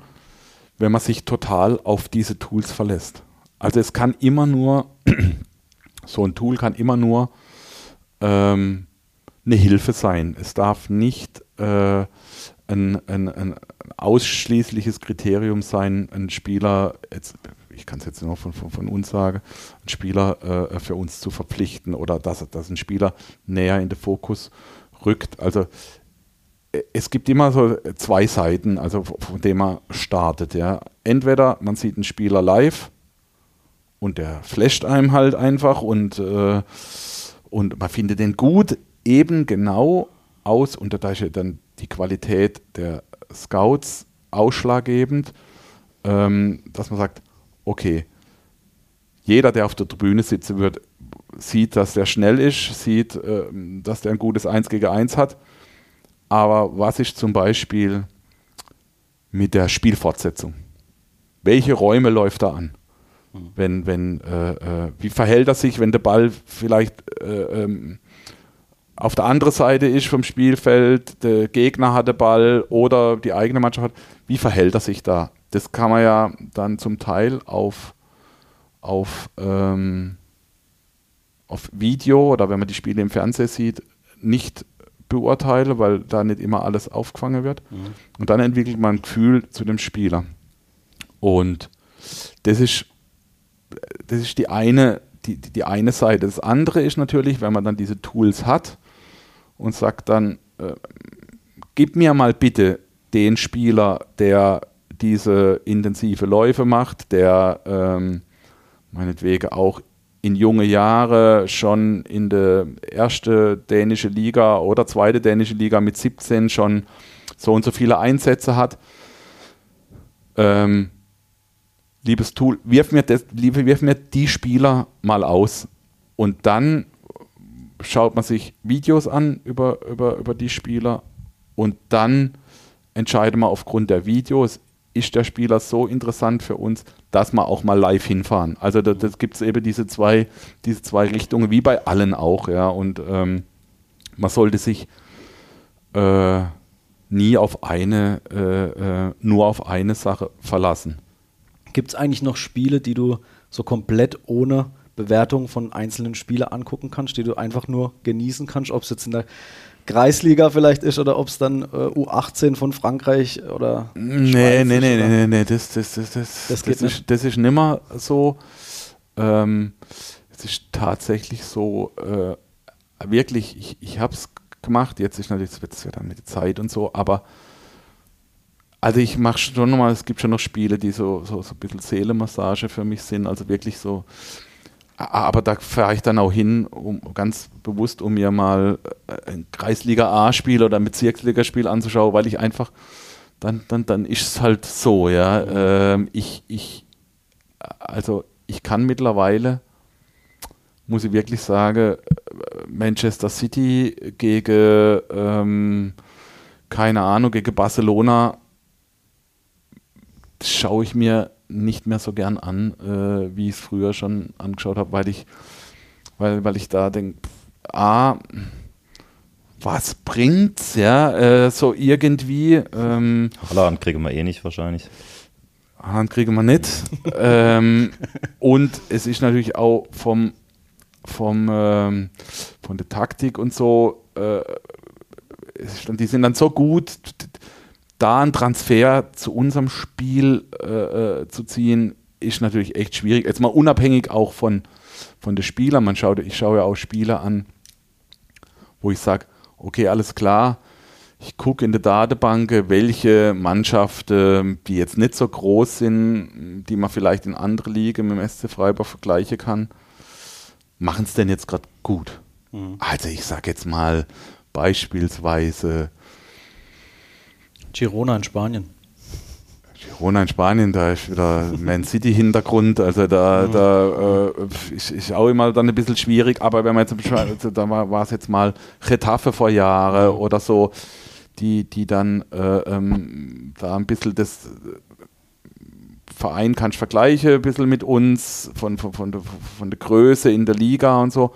wenn man sich total auf diese Tools verlässt. Also es kann immer nur, so ein Tool kann immer nur ähm, eine Hilfe sein. Es darf nicht äh, ein, ein, ein, ausschließliches Kriterium sein, ein Spieler, jetzt, ich kann es jetzt nur von, von, von, uns sagen, einen Spieler äh, für uns zu verpflichten oder dass, dass ein Spieler näher in den Fokus rückt. Also äh, es gibt immer so zwei Seiten, also von denen man startet. Ja. Entweder man sieht einen Spieler live und der flasht einem halt einfach und, äh, und man findet den gut, eben genau aus, und da ist ja dann die Qualität der Scouts ausschlaggebend, ähm, dass man sagt, okay, jeder, der auf der Tribüne sitzen wird, sieht, dass der schnell ist, sieht, äh, dass der ein gutes 1 gegen 1 hat. Aber was ist zum Beispiel mit der Spielfortsetzung? Welche Räume läuft da an? Mhm. Wenn, wenn, äh, äh, wie verhält er sich, wenn der Ball vielleicht äh, ähm, auf der anderen Seite ist vom Spielfeld, der Gegner hat den Ball oder die eigene Mannschaft hat? Wie verhält er sich da? Das kann man ja dann zum Teil auf, auf ähm, auf Video oder wenn man die Spiele im Fernsehen sieht, nicht beurteile, weil da nicht immer alles aufgefangen wird. Mhm. Und dann entwickelt man ein Gefühl zu dem Spieler. Und das ist, das ist die eine, die, die eine Seite. Das andere ist natürlich, wenn man dann diese Tools hat und sagt dann, äh, gib mir mal bitte den Spieler, der diese intensive Läufe macht, der ähm, meinetwegen auch in junge Jahre schon in der erste dänische Liga oder zweite dänische Liga mit 17 schon so und so viele Einsätze hat. Ähm, liebes Tool, wirf mir, das, wirf mir die Spieler mal aus und dann schaut man sich Videos an über, über, über die Spieler und dann entscheidet man aufgrund der Videos, ist der Spieler so interessant für uns, dass wir auch mal live hinfahren. Also da, das gibt es eben diese zwei, diese zwei Richtungen, wie bei allen auch, ja. Und ähm, man sollte sich äh, nie auf eine, äh, äh, nur auf eine Sache verlassen. Gibt es eigentlich noch Spiele, die du so komplett ohne Bewertung von einzelnen Spielern angucken kannst, die du einfach nur genießen kannst, ob es jetzt in der Kreisliga vielleicht ist oder ob es dann äh, U18 von Frankreich oder. Nee, nee, nee, nee, nee, nee, das, das, das, das, das, das, ist, das ist nimmer so. Ähm, es ist tatsächlich so, äh, wirklich, ich, ich habe es gemacht, jetzt ist natürlich, wird es ja dann mit der Zeit und so, aber also ich mache schon nochmal, es gibt schon noch Spiele, die so, so, so ein bisschen Seelenmassage für mich sind, also wirklich so aber da fahre ich dann auch hin, um ganz bewusst, um mir mal äh, ein Kreisliga A-Spiel oder ein Bezirksligaspiel anzuschauen, weil ich einfach, dann, dann, dann ist es halt so, ja. Ähm, ich, ich, also ich kann mittlerweile, muss ich wirklich sagen, Manchester City gegen ähm, keine Ahnung, gegen Barcelona schaue ich mir nicht mehr so gern an, äh, wie ich es früher schon angeschaut habe, weil ich, weil, weil ich da denke, A, was bringt's, ja, äh, so irgendwie. Ähm, Haaland kriegen wir eh nicht wahrscheinlich. Haaland kriegen wir nicht. ähm, und es ist natürlich auch vom, vom, ähm, von der Taktik und so, äh, die sind dann so gut, da einen Transfer zu unserem Spiel äh, äh, zu ziehen, ist natürlich echt schwierig. Jetzt mal unabhängig auch von, von den Spielern. Man schaut, ich schaue ja auch Spieler an, wo ich sage, okay, alles klar, ich gucke in der Datenbank, welche Mannschaften, die jetzt nicht so groß sind, die man vielleicht in andere Ligen mit dem SC Freiburg vergleichen kann, machen es denn jetzt gerade gut? Mhm. Also ich sage jetzt mal beispielsweise Girona in Spanien. Girona in Spanien, da ist wieder Man City Hintergrund, also da, mhm. da äh, ist, ist, auch immer dann ein bisschen schwierig, aber wenn man jetzt, also da war es jetzt mal Retafe vor Jahren mhm. oder so, die, die dann äh, ähm, da ein bisschen das Verein kannst vergleichen, ein bisschen mit uns, von, von, von, der, von der Größe in der Liga und so.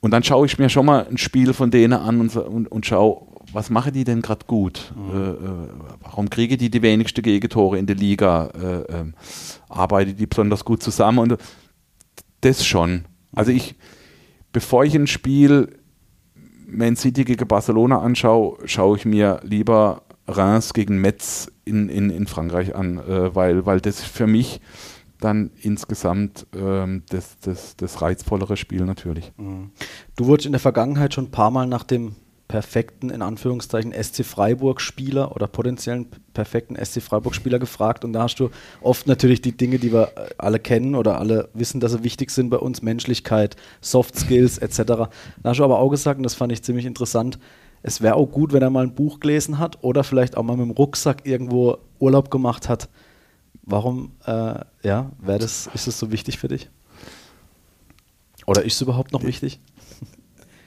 Und dann schaue ich mir schon mal ein Spiel von denen an und, und, und schaue, was machen die denn gerade gut? Mhm. Äh, äh, warum kriegen die die wenigsten Gegentore in der Liga? Äh, äh, arbeiten die besonders gut zusammen? Und das schon. Also ich, bevor ich ein Spiel Man City gegen Barcelona anschaue, schaue ich mir lieber Reims gegen Metz in, in, in Frankreich an, äh, weil, weil das für mich dann insgesamt ähm, das, das, das reizvollere Spiel natürlich. Mhm. Du wurdest in der Vergangenheit schon ein paar Mal nach dem perfekten, in Anführungszeichen, SC Freiburg-Spieler oder potenziellen perfekten SC Freiburg-Spieler gefragt. Und da hast du oft natürlich die Dinge, die wir äh, alle kennen oder alle wissen, dass sie wichtig sind bei uns, Menschlichkeit, Soft Skills etc. Da hast du aber auch gesagt, und das fand ich ziemlich interessant, es wäre auch gut, wenn er mal ein Buch gelesen hat oder vielleicht auch mal mit dem Rucksack irgendwo Urlaub gemacht hat. Warum, äh, ja, das, ist das so wichtig für dich? Oder ist es überhaupt noch wichtig?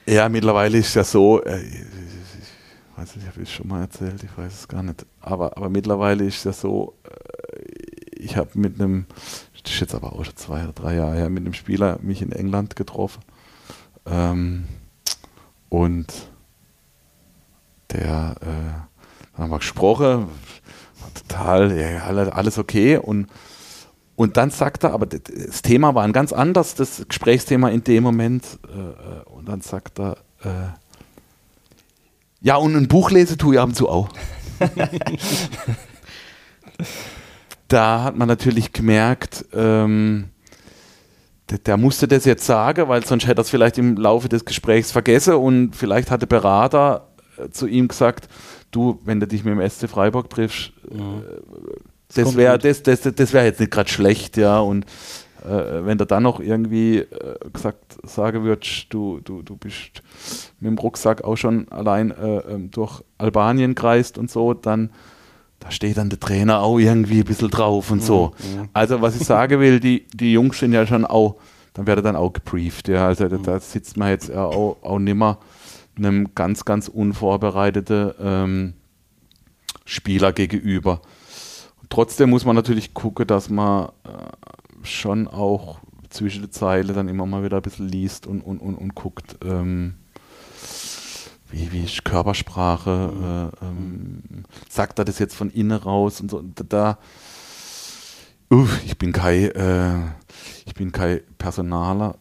Ja, mittlerweile ist ja so, äh, ich weiß nicht, habe ich es schon mal erzählt, ich weiß es gar nicht, aber, aber mittlerweile ist ja so, äh, ich habe mit einem, das ist jetzt aber auch schon zwei oder drei Jahre her, mit einem Spieler mich in England getroffen. Ähm, und der, äh, haben wir gesprochen, total, ja, alles okay. Und und dann sagt er, aber das Thema war ein ganz anderes, das Gesprächsthema in dem Moment. Äh, äh, und dann sagt er, äh, ja, und ein Buch lese tue ich ab und zu auch. da hat man natürlich gemerkt, ähm, der, der, musste das jetzt sagen, weil sonst hätte er es vielleicht im Laufe des Gesprächs vergessen und vielleicht hat der Berater äh, zu ihm gesagt, du, wenn du dich mit dem SC Freiburg triffst, mhm. äh, das wäre das, das, das wär jetzt nicht gerade schlecht, ja. Und äh, wenn du dann noch irgendwie äh, gesagt sagen würdest, du, du, du bist mit dem Rucksack auch schon allein äh, ähm, durch Albanien kreist und so, dann da steht dann der Trainer auch irgendwie ein bisschen drauf und so. Mhm. Also was ich sagen will, die, die Jungs sind ja schon auch, dann wird er dann auch gebrieft, ja. Also mhm. da sitzt man jetzt ja auch, auch nimmer einem ganz, ganz unvorbereiteten ähm, Spieler gegenüber. Trotzdem muss man natürlich gucken, dass man äh, schon auch zwischen den Zeilen dann immer mal wieder ein bisschen liest und, und, und, und guckt, ähm, wie, wie ist Körpersprache, äh, ähm, sagt er das jetzt von innen raus und so. Da, uh, ich bin kein, äh, ich bin kein Personaler,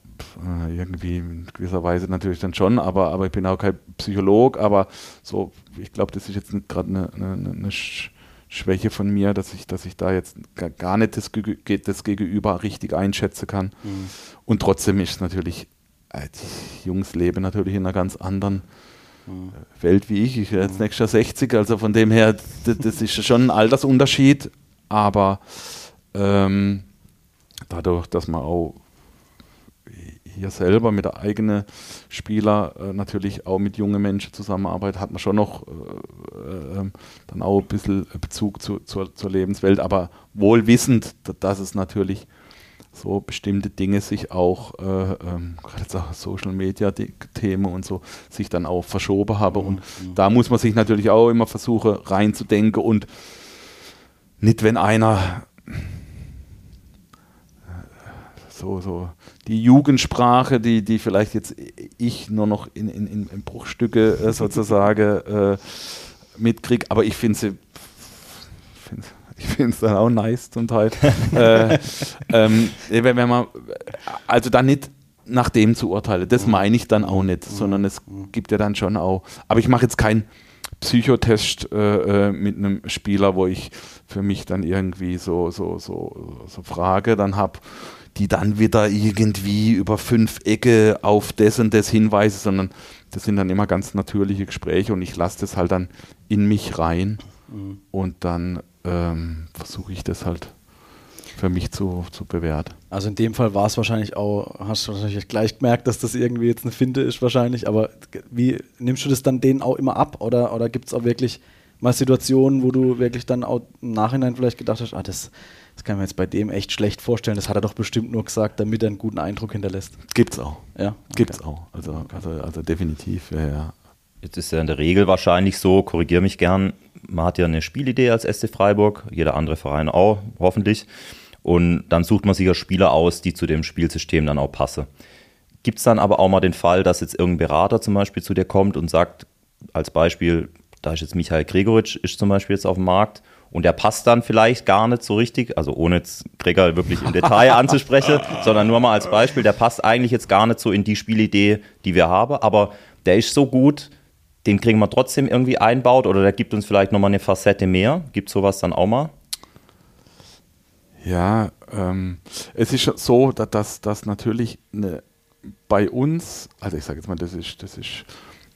äh, irgendwie in gewisser Weise natürlich dann schon, aber, aber ich bin auch kein Psycholog, aber so, ich glaube, das ist jetzt gerade eine, eine, eine Schwäche von mir, dass ich, dass ich da jetzt gar nicht das, das Gegenüber richtig einschätzen kann. Mhm. Und trotzdem ist es natürlich, äh, die Jungs leben natürlich in einer ganz anderen mhm. Äh, Welt wie ich. Ich werde jetzt mhm. nächstes Jahr 60, also von dem her, das, das ist schon ein Altersunterschied, aber ähm, dadurch, dass man auch hier selber mit der eigenen Spieler äh, natürlich auch mit jungen Menschen zusammenarbeitet, hat man schon noch äh, äh, dann auch ein bisschen Bezug zu, zur, zur Lebenswelt, aber wohl wissend, dass es natürlich so bestimmte Dinge sich auch, äh, ähm, gerade jetzt auch Social Media Themen und so, sich dann auch verschoben habe. Und Mhm. da muss man sich natürlich auch immer versuchen reinzudenken und nicht, wenn einer so, so die Jugendsprache, die, die vielleicht jetzt ich nur noch in, in, in Bruchstücke äh, sozusagen äh, mitkriege, aber ich finde sie find's- ich finde es dann auch nice zum Teil. äh, ähm, wenn, wenn man also dann nicht nach dem zu urteilen, das meine ich dann auch nicht, sondern es gibt ja dann schon auch. Aber ich mache jetzt keinen Psychotest äh, äh, mit einem Spieler, wo ich für mich dann irgendwie so, so, so, so Frage dann habe, die dann wieder irgendwie über fünf Ecke auf das und das hinweise, sondern das sind dann immer ganz natürliche Gespräche und ich lasse das halt dann in mich rein und dann ähm, versuche ich das halt für mich zu, zu bewerten. Also in dem Fall war es wahrscheinlich auch, hast du wahrscheinlich gleich gemerkt, dass das irgendwie jetzt eine Finte ist wahrscheinlich, aber wie nimmst du das dann denen auch immer ab oder, oder gibt es auch wirklich mal Situationen, wo du wirklich dann auch im Nachhinein vielleicht gedacht hast, ah, das, das kann ich mir jetzt bei dem echt schlecht vorstellen, das hat er doch bestimmt nur gesagt, damit er einen guten Eindruck hinterlässt. Gibt's auch. Ja, Gibt's auch. Also, also, also definitiv, ja, ja. Jetzt ist ja in der Regel wahrscheinlich so, korrigiere mich gern, man hat ja eine Spielidee als SC Freiburg, jeder andere Verein auch, hoffentlich. Und dann sucht man sich ja Spieler aus, die zu dem Spielsystem dann auch passen. Gibt es dann aber auch mal den Fall, dass jetzt irgendein Berater zum Beispiel zu dir kommt und sagt, als Beispiel, da ist jetzt Michael Gregoritsch, ist zum Beispiel jetzt auf dem Markt und der passt dann vielleicht gar nicht so richtig, also ohne jetzt Gregor wirklich im Detail anzusprechen, sondern nur mal als Beispiel, der passt eigentlich jetzt gar nicht so in die Spielidee, die wir haben, aber der ist so gut, den kriegen wir trotzdem irgendwie einbaut oder der gibt uns vielleicht nochmal eine Facette mehr. Gibt sowas dann auch mal? Ja, ähm, es ist so, dass, dass, dass natürlich eine, bei uns, also ich sage jetzt mal, das ist, das ist,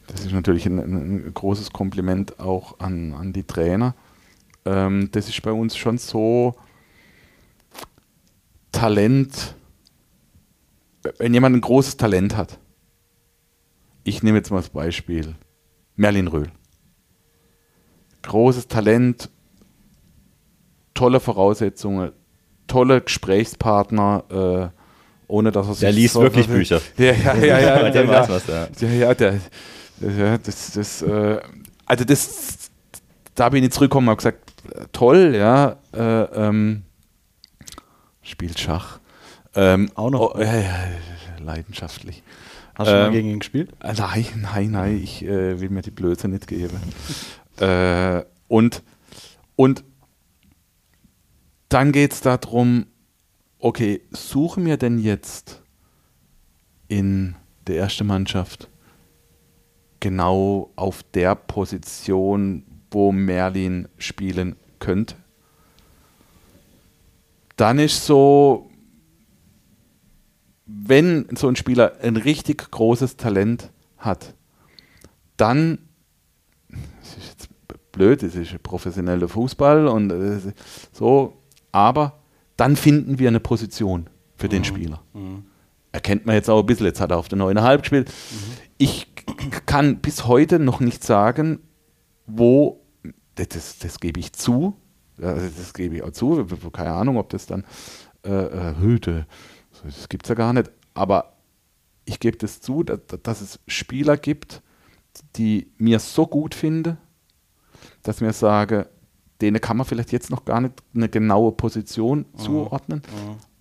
das ist natürlich ein, ein, ein großes Kompliment auch an, an die Trainer. Ähm, das ist bei uns schon so Talent, wenn jemand ein großes Talent hat. Ich nehme jetzt mal das Beispiel Merlin Röhl. Großes Talent, tolle Voraussetzungen, tolle Gesprächspartner, äh, ohne dass er sich Der liest so- wirklich Bücher. Ja, ja, ja, ja. Ja, weiß was, ja. ja, ja, der, der, ja, das, das, äh, also das, da bin ich zurückgekommen und habe gesagt, toll, ja, äh, ähm, spielt Schach. Ähm, Auch noch? Oh, ja, leidenschaftlich. Hast du mal Ähm, gegen ihn gespielt? Äh, Nein, nein, nein, ich äh, will mir die Blöße nicht geben. äh, und, und dann geht es darum, okay, suchen wir denn jetzt in der ersten Mannschaft genau auf der Position, wo Merlin spielen könnte? Dann ist so, wenn so ein Spieler ein richtig großes Talent hat, dann, das ist jetzt blöd, das ist professioneller Fußball und äh, so, aber dann finden wir eine Position für den Spieler. Erkennt man jetzt auch ein bisschen, jetzt hat er auf der 9,5 gespielt. Ich k- kann bis heute noch nicht sagen, wo, das, das, gebe ich zu, das gebe ich auch zu, keine Ahnung, ob das dann äh, äh, Hüte, das gibt es ja gar nicht, aber ich gebe das zu, dass, dass es Spieler gibt, die mir so gut finde, dass mir sage, denen kann man vielleicht jetzt noch gar nicht eine genaue Position zuordnen,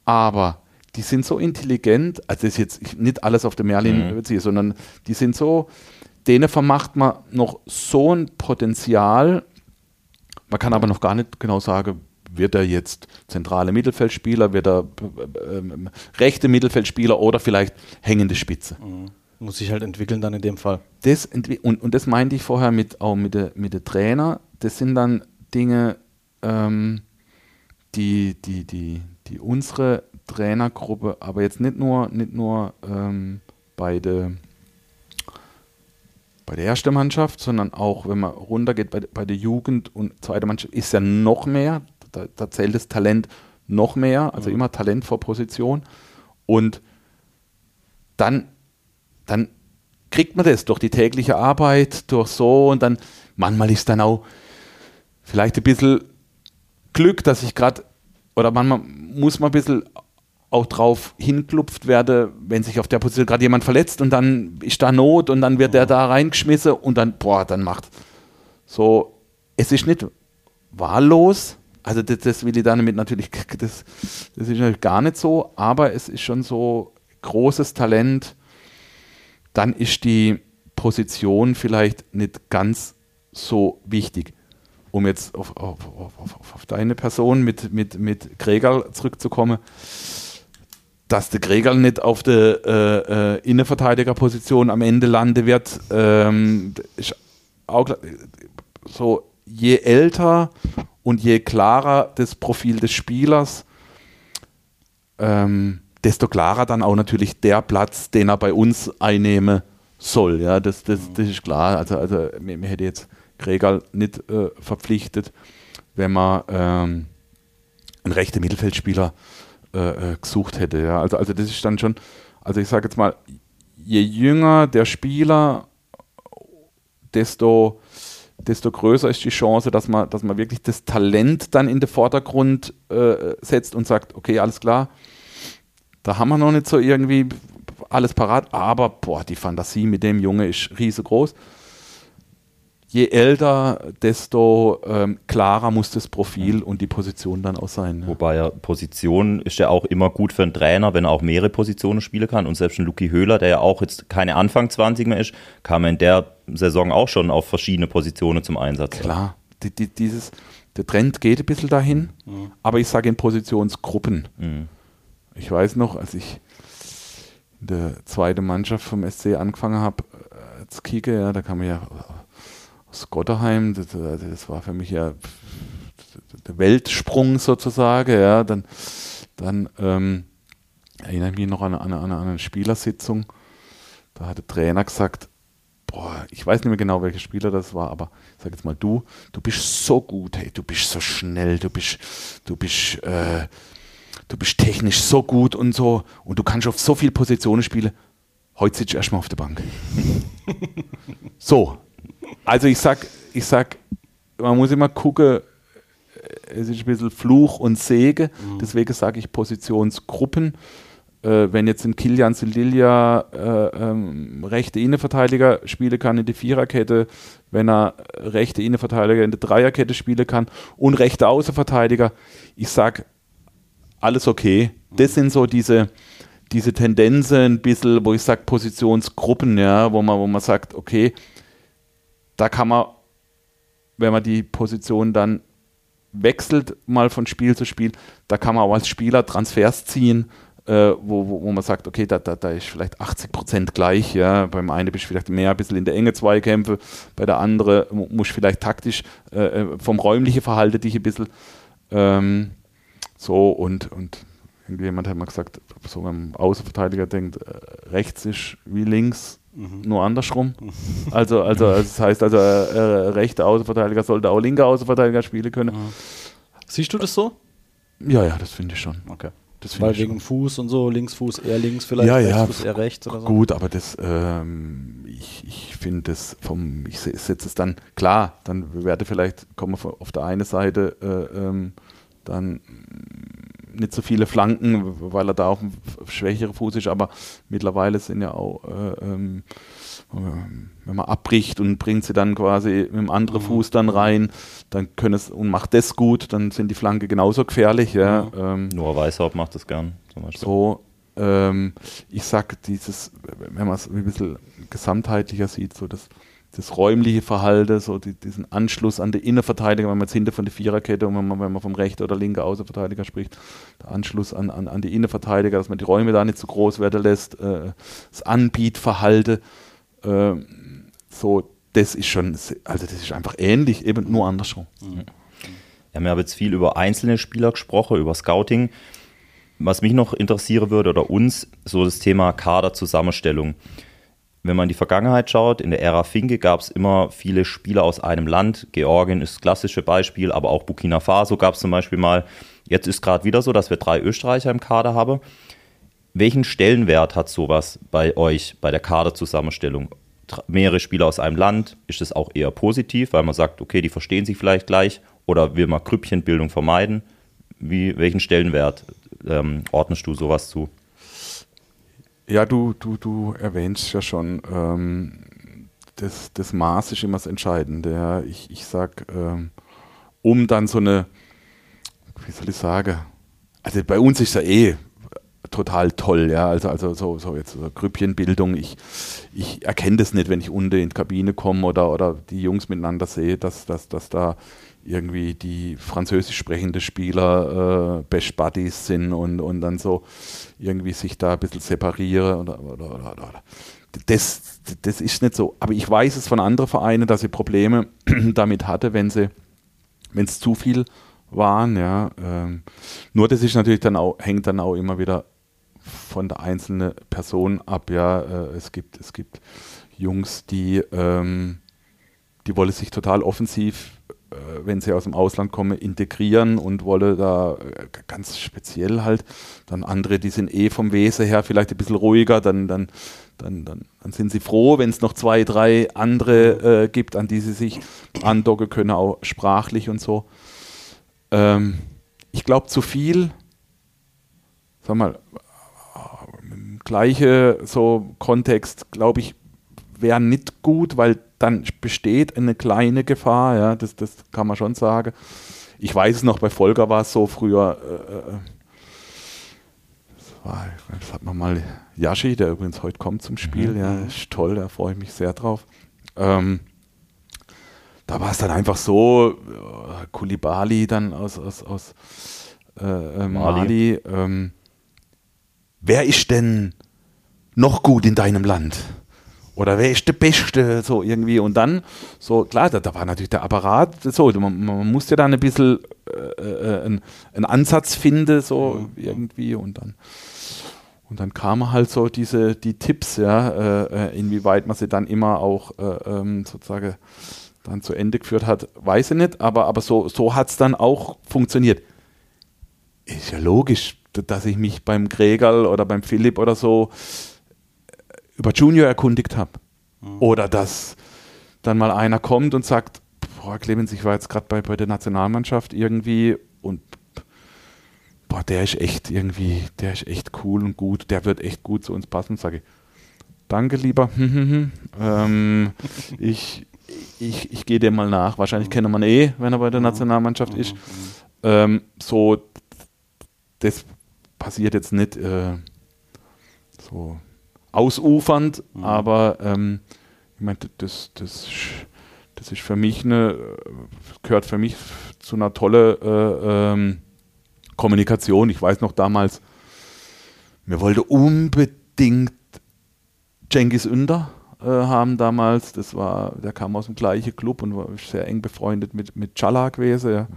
aber die sind so intelligent, also das ist jetzt ich- nicht alles auf der Merlin beziehe, sondern die sind so, denen vermacht man noch so ein Potenzial, man kann aber noch gar nicht genau sagen, wird er jetzt zentrale Mittelfeldspieler, wird er äh, ähm, rechte Mittelfeldspieler oder vielleicht hängende Spitze. Muss sich halt entwickeln dann in dem Fall. Das und, und das meinte ich vorher mit auch mit der mit der Trainer. Das sind dann Dinge, ähm, die, die, die, die unsere Trainergruppe, aber jetzt nicht nur, nicht nur ähm, bei der bei der ersten Mannschaft, sondern auch, wenn man runtergeht bei, bei der Jugend und zweite Mannschaft, ist ja noch mehr, da, da zählt das Talent noch mehr, also immer Talent vor Position. Und dann, dann kriegt man das durch die tägliche Arbeit, durch so und dann, manchmal ist dann auch vielleicht ein bisschen Glück, dass ich gerade, oder manchmal muss man ein bisschen auch drauf hinklupft werde, wenn sich auf der Position gerade jemand verletzt und dann ist da Not und dann wird der da reingeschmissen und dann, boah, dann macht. So, es ist nicht wahllos, also das, das will ich damit natürlich, das, das ist natürlich gar nicht so, aber es ist schon so großes Talent, dann ist die Position vielleicht nicht ganz so wichtig. Um jetzt auf, auf, auf, auf deine Person mit, mit, mit Gregal zurückzukommen, dass der Gregal nicht auf der äh, äh, Innenverteidigerposition am Ende landen wird, ähm, ist auch so, je älter und je klarer das Profil des Spielers, ähm, desto klarer dann auch natürlich der Platz, den er bei uns einnehmen soll. Ja, das, das, das ist klar. Also, also mir, mir hätte jetzt Gregal nicht äh, verpflichtet, wenn man ähm, einen rechten Mittelfeldspieler äh, äh, gesucht hätte. Ja. Also, also das ist dann schon, also ich sage jetzt mal, je jünger der Spieler, desto, desto größer ist die Chance, dass man, dass man wirklich das Talent dann in den Vordergrund äh, setzt und sagt, okay, alles klar, da haben wir noch nicht so irgendwie alles parat, aber boah, die Fantasie mit dem Junge ist riesengroß. Je älter, desto ähm, klarer muss das Profil und die Position dann auch sein. Ja. Wobei ja Position ist ja auch immer gut für einen Trainer, wenn er auch mehrere Positionen spielen kann. Und selbst ein Luki Höhler, der ja auch jetzt keine Anfang 20 mehr ist, kam in der Saison auch schon auf verschiedene Positionen zum Einsatz. Klar, die, die, dieses, der Trend geht ein bisschen dahin, mhm. aber ich sage in Positionsgruppen. Mhm. Ich weiß noch, als ich in der zweiten Mannschaft vom SC angefangen habe äh, zu kicken, ja, da kam ich ja aus Gotterheim, das, das, war für mich ja der Weltsprung sozusagen, ja, dann, dann ähm, erinnere ich mich noch an, an, an, an eine Spielersitzung, da hat der Trainer gesagt, boah, ich weiß nicht mehr genau, welcher Spieler das war, aber ich sag jetzt mal, du, du bist so gut, hey, du bist so schnell, du bist, du bist, äh, du bist technisch so gut und so und du kannst auf so viele Positionen spielen. Heute sitzt du erstmal auf der Bank. so. Also ich sag, ich sag, man muss immer gucken, es ist ein bisschen Fluch und Sege, mhm. deswegen sage ich Positionsgruppen. Äh, wenn jetzt ein Kilian Sildilia äh, ähm, rechte Innenverteidiger spielen kann in die Viererkette, wenn er rechte Innenverteidiger in der Dreierkette spielen kann und rechte Außenverteidiger, ich sage, alles okay. Das sind so diese, diese Tendenzen ein bisschen, wo ich sage, Positionsgruppen, ja, wo man, wo man sagt, okay, da kann man, wenn man die Position dann wechselt, mal von Spiel zu Spiel, da kann man auch als Spieler Transfers ziehen, äh, wo, wo, wo, man sagt, okay, da, da, da ist vielleicht 80 Prozent gleich, ja, beim einen bist du vielleicht mehr ein bisschen in der Enge Zweikämpfe, bei der anderen musst du vielleicht taktisch äh, äh, vom räumlichen Verhalten dich ein bisschen ähm, so und, und irgendjemand hat mal gesagt, so wenn ein Außenverteidiger denkt, äh, rechts ist wie links, mhm. nur andersrum. Also, also, also das heißt also, äh, äh, rechter Außenverteidiger sollte auch linker Außenverteidiger spielen können. Mhm. Siehst du das so? Ja, ja, das finde ich schon. Okay. Das Weil wegen schon. Fuß und so, Linksfuß eher links, vielleicht ja, ja, Fuß eher rechts oder so. Gut, aber das, ähm, ich, ich finde das vom, ich setze es dann, klar, dann werde vielleicht, kommen wir auf der einen Seite äh, ähm, dann nicht so viele Flanken, weil er da auch ein schwächerer Fuß ist, aber mittlerweile sind ja auch, äh, ähm, wenn man abbricht und bringt sie dann quasi mit dem anderen mhm. Fuß dann rein, dann können es und macht das gut, dann sind die Flanke genauso gefährlich. Ja. Mhm. Ähm, Nur Weißhaupt macht das gern. Zum Beispiel. So, ähm, ich sag dieses, wenn man es ein bisschen gesamtheitlicher sieht, so das das räumliche Verhalten, so die, diesen Anschluss an die Innenverteidiger, wenn man jetzt hinter von der Viererkette und wenn man, wenn man vom rechten oder linken Außenverteidiger spricht, der Anschluss an, an, an die Innenverteidiger, dass man die Räume da nicht zu groß werden lässt, äh, das Anbietverhalten, äh, so, das ist schon, also das ist einfach ähnlich, eben nur andersrum. Mhm. Ja, wir haben jetzt viel über einzelne Spieler gesprochen, über Scouting. Was mich noch interessieren würde oder uns, so das Thema Kaderzusammenstellung. Wenn man in die Vergangenheit schaut, in der Ära Finke gab es immer viele Spieler aus einem Land. Georgien ist das klassische Beispiel, aber auch Burkina Faso gab es zum Beispiel mal. Jetzt ist gerade wieder so, dass wir drei Österreicher im Kader haben. Welchen Stellenwert hat sowas bei euch, bei der Kaderzusammenstellung? Mehrere Spieler aus einem Land, ist es auch eher positiv, weil man sagt, okay, die verstehen sich vielleicht gleich oder will man Grüppchenbildung vermeiden? Wie, welchen Stellenwert ähm, ordnest du sowas zu? Ja, du, du, du erwähnst ja schon, ähm, das, das Maß ist immer das Entscheidende. Ja. Ich, ich sag, ähm, um dann so eine, wie soll ich sagen, also bei uns ist ja eh total toll, ja. Also, also so, so jetzt so Grüppchenbildung, ich, ich erkenne das nicht, wenn ich unten in die Kabine komme oder, oder die Jungs miteinander sehe, dass, dass, dass da irgendwie die französisch sprechende Spieler äh, Best Buddies sind und, und dann so irgendwie sich da ein bisschen separiere oder, oder, oder, oder. Das, das ist nicht so. Aber ich weiß es von anderen Vereinen, dass sie Probleme damit hatte, wenn sie, wenn es zu viel waren, ja. Ähm, nur das ist natürlich dann auch, hängt dann auch immer wieder von der einzelnen Person ab, ja. Äh, es gibt, es gibt Jungs, die, ähm, die wollen sich total offensiv wenn sie aus dem Ausland kommen, integrieren und wolle da äh, ganz speziell halt. Dann andere, die sind eh vom Wesen her vielleicht ein bisschen ruhiger, dann, dann, dann, dann, dann sind sie froh, wenn es noch zwei, drei andere äh, gibt, an die sie sich andocken können, auch sprachlich und so. Ähm, ich glaube, zu viel, sag mal, im gleichen so Kontext, glaube ich, wäre nicht gut, weil dann besteht eine kleine Gefahr, ja, das, das kann man schon sagen. Ich weiß es noch, bei Volker war es so früher, äh, äh das, war, das hat man mal, Yashi, der übrigens heute kommt zum Spiel, mhm. ja, ist toll, da freue ich mich sehr drauf. Ähm, da war es dann einfach so, äh, Kulibali dann aus, aus, aus äh, äh Mali, Mali ähm, wer ist denn noch gut in deinem Land? Oder wer ist der Beste, so irgendwie. Und dann, so, klar, da, da war natürlich der Apparat, so, man, man musste dann ein bisschen äh, äh, einen, einen Ansatz finden, so irgendwie, und dann. Und dann kamen halt so diese, die Tipps, ja, äh, äh, inwieweit man sie dann immer auch äh, ähm, sozusagen dann zu Ende geführt hat, weiß ich nicht, aber, aber so, so hat es dann auch funktioniert. Ist ja logisch, dass ich mich beim Gregal oder beim Philipp oder so über Junior erkundigt habe. Mhm. Oder dass dann mal einer kommt und sagt, boah, Clemens, ich war jetzt gerade bei, bei der Nationalmannschaft irgendwie und boah, der ist echt irgendwie, der ist echt cool und gut, der wird echt gut zu uns passen, sage ich. Danke, lieber. ähm, ich ich, ich gehe dem mal nach. Wahrscheinlich kennt man eh, wenn er bei der Nationalmannschaft ist. Ähm, so, das passiert jetzt nicht äh, so ausufernd, mhm. aber ähm, ich meine, das, das, das ist für mich eine, gehört für mich zu einer tollen äh, ähm, Kommunikation. Ich weiß noch damals, wir wollten unbedingt Cengiz Ünder äh, haben damals. Das war, der kam aus dem gleichen Club und war sehr eng befreundet mit, mit Chala gewesen. Ja.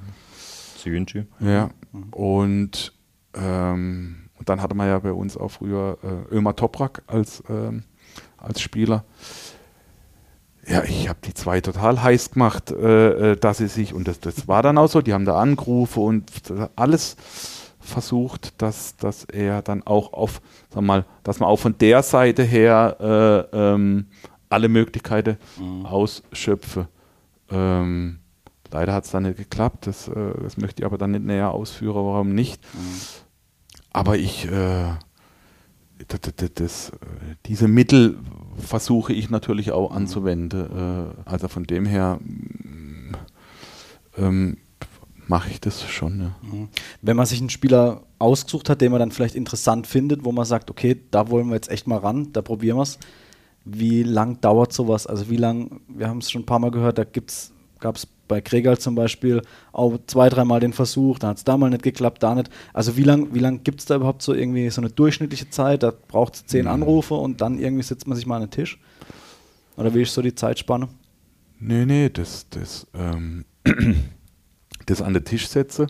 Zügenci. Ja. Mhm. Und ähm, und dann hatte man ja bei uns auch früher äh, Ömer Toprak als, ähm, als Spieler. Ja, ich habe die zwei total heiß gemacht, äh, äh, dass sie sich, und das, das war dann auch so, die haben da Angerufen und alles versucht, dass, dass er dann auch auf, sag mal, dass man auch von der Seite her äh, ähm, alle Möglichkeiten mhm. ausschöpfe. Ähm, leider hat es dann nicht geklappt, das, äh, das möchte ich aber dann nicht näher ausführen, warum nicht. Mhm. Aber ich, äh, das, das, das, diese Mittel versuche ich natürlich auch mhm. anzuwenden. Äh, also von dem her mm, ähm, mache ich das schon. Mhm. Wenn man sich einen Spieler ausgesucht hat, den man dann vielleicht interessant findet, wo man sagt, okay, da wollen wir jetzt echt mal ran, da probieren wir es. Wie lang dauert sowas? Also wie lang, wir haben es schon ein paar Mal gehört, da gab es bei Kregal zum Beispiel auch zwei, dreimal den Versuch, dann hat es da mal nicht geklappt, da nicht. Also wie lange wie lang gibt es da überhaupt so irgendwie so eine durchschnittliche Zeit? Da braucht es zehn. Anrufe und dann irgendwie sitzt man sich mal an den Tisch? Oder wie ist so die Zeitspanne? Nee, nee, das, das, ähm, das an den Tisch setze.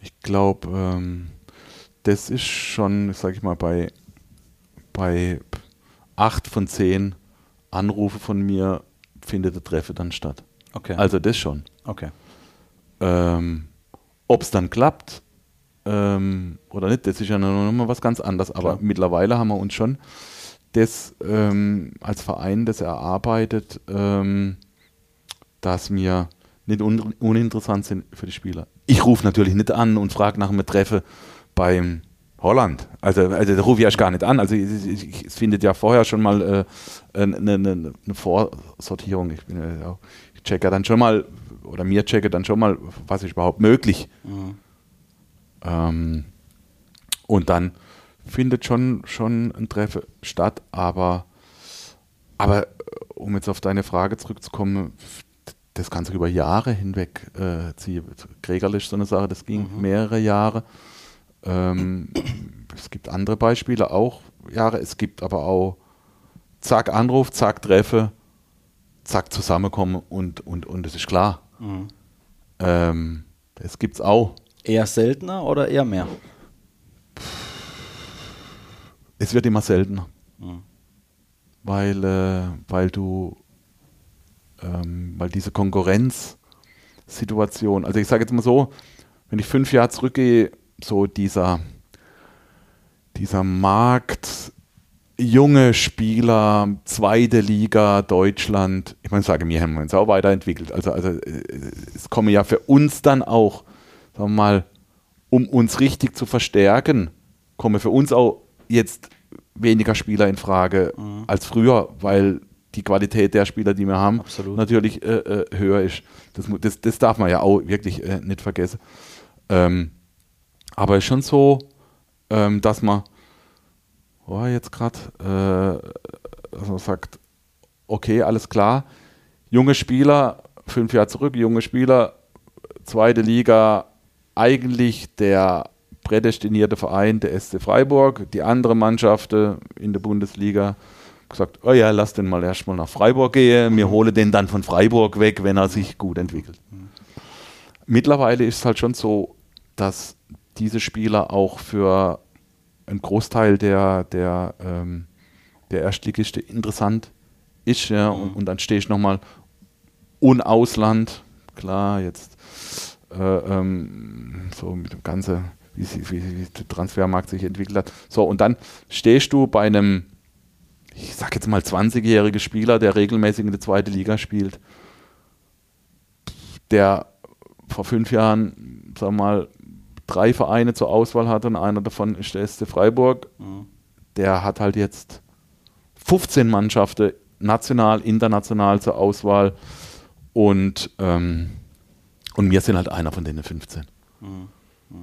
Ich glaube, ähm, das ist schon, sag ich mal, bei, bei acht von zehn Anrufe von mir findet der Treffer dann statt. Okay. Also das schon. Okay. Ähm, Ob es dann klappt ähm, oder nicht, das ist ja noch mal was ganz anderes. Aber Klar. mittlerweile haben wir uns schon das ähm, als Verein das erarbeitet, ähm, dass wir nicht un uninteressant sind für die Spieler. Ich rufe natürlich nicht an und frage nach einem Treffer beim Holland. Also, also da rufe ich erst gar nicht an. Also es, findet ja vorher schon mal äh, eine, eine, eine Vorsortierung. Ich, bin, ja auch, checke dann schon mal, oder mir checke dann schon mal, was ist überhaupt möglich. Mhm. Ähm, und dann findet schon, schon ein Treffen statt, aber, aber äh, um jetzt auf deine Frage zurückzukommen, das kann sich über Jahre hinweg äh, ziehen. Gregorlich so eine Sache, das ging Mhm. mehrere Jahre. Ähm, es gibt andere Beispiele auch Jahre, es gibt aber auch zack Anruf, zack Treffe, zack zusammenkommen und, und, und es ist klar. Mhm. Ähm, das gibt's auch. Eher seltener oder eher mehr? Es wird immer seltener. Mhm. Weil, äh, weil du, ähm, weil diese Konkurrenzsituation, also ich sage jetzt mal so, wenn ich fünf Jahre zurückgehe, so dieser, dieser Markt, junge Spieler, zweite Liga, Deutschland, ich meine, sage mir, haben wir uns auch weiterentwickelt. Also, also äh, es kommen ja für uns dann auch, sagen wir mal, um uns richtig zu verstärken, kommen für uns auch jetzt weniger Spieler in Frage Mhm. als früher, weil die Qualität der Spieler, die wir haben, Absolut. natürlich äh, äh, höher ist. Das, das, das darf man ja auch wirklich äh, nicht vergessen. Ähm, aber ist schon so, ähm, dass man oh, jetzt gerade äh, dass man sagt, okay, alles klar, junge Spieler, fünf Jahre zurück, junge Spieler, zweite Liga, eigentlich der prädestinierte Verein der SC Freiburg, die andere Mannschaften in der Bundesliga gesagt, oh ja, lass den mal erstmal nach Freiburg gehen, wir holen den dann von Freiburg weg, wenn er sich gut entwickelt. Mittlerweile ist es halt schon so, dass diese Spieler auch für einen Großteil der, der, ähm, der Erstligiste interessant ist. Ja, und, und dann stehe ich nochmal und Ausland, klar, jetzt äh, ähm, so mit dem ganzen, wie, sie, wie, wie der Transfermarkt sich entwickelt hat. So, und dann stehst du bei einem, ich sag jetzt mal 20-jährigen Spieler, der regelmäßig in der zweiten Liga spielt, der vor fünf Jahren, sagen wir mal, drei Vereine zur Auswahl hatte und einer davon ist der SC Freiburg. Mhm. Der hat halt jetzt 15 Mannschaften national, international zur Auswahl und, ähm, und wir sind halt einer von denen 15. Mhm.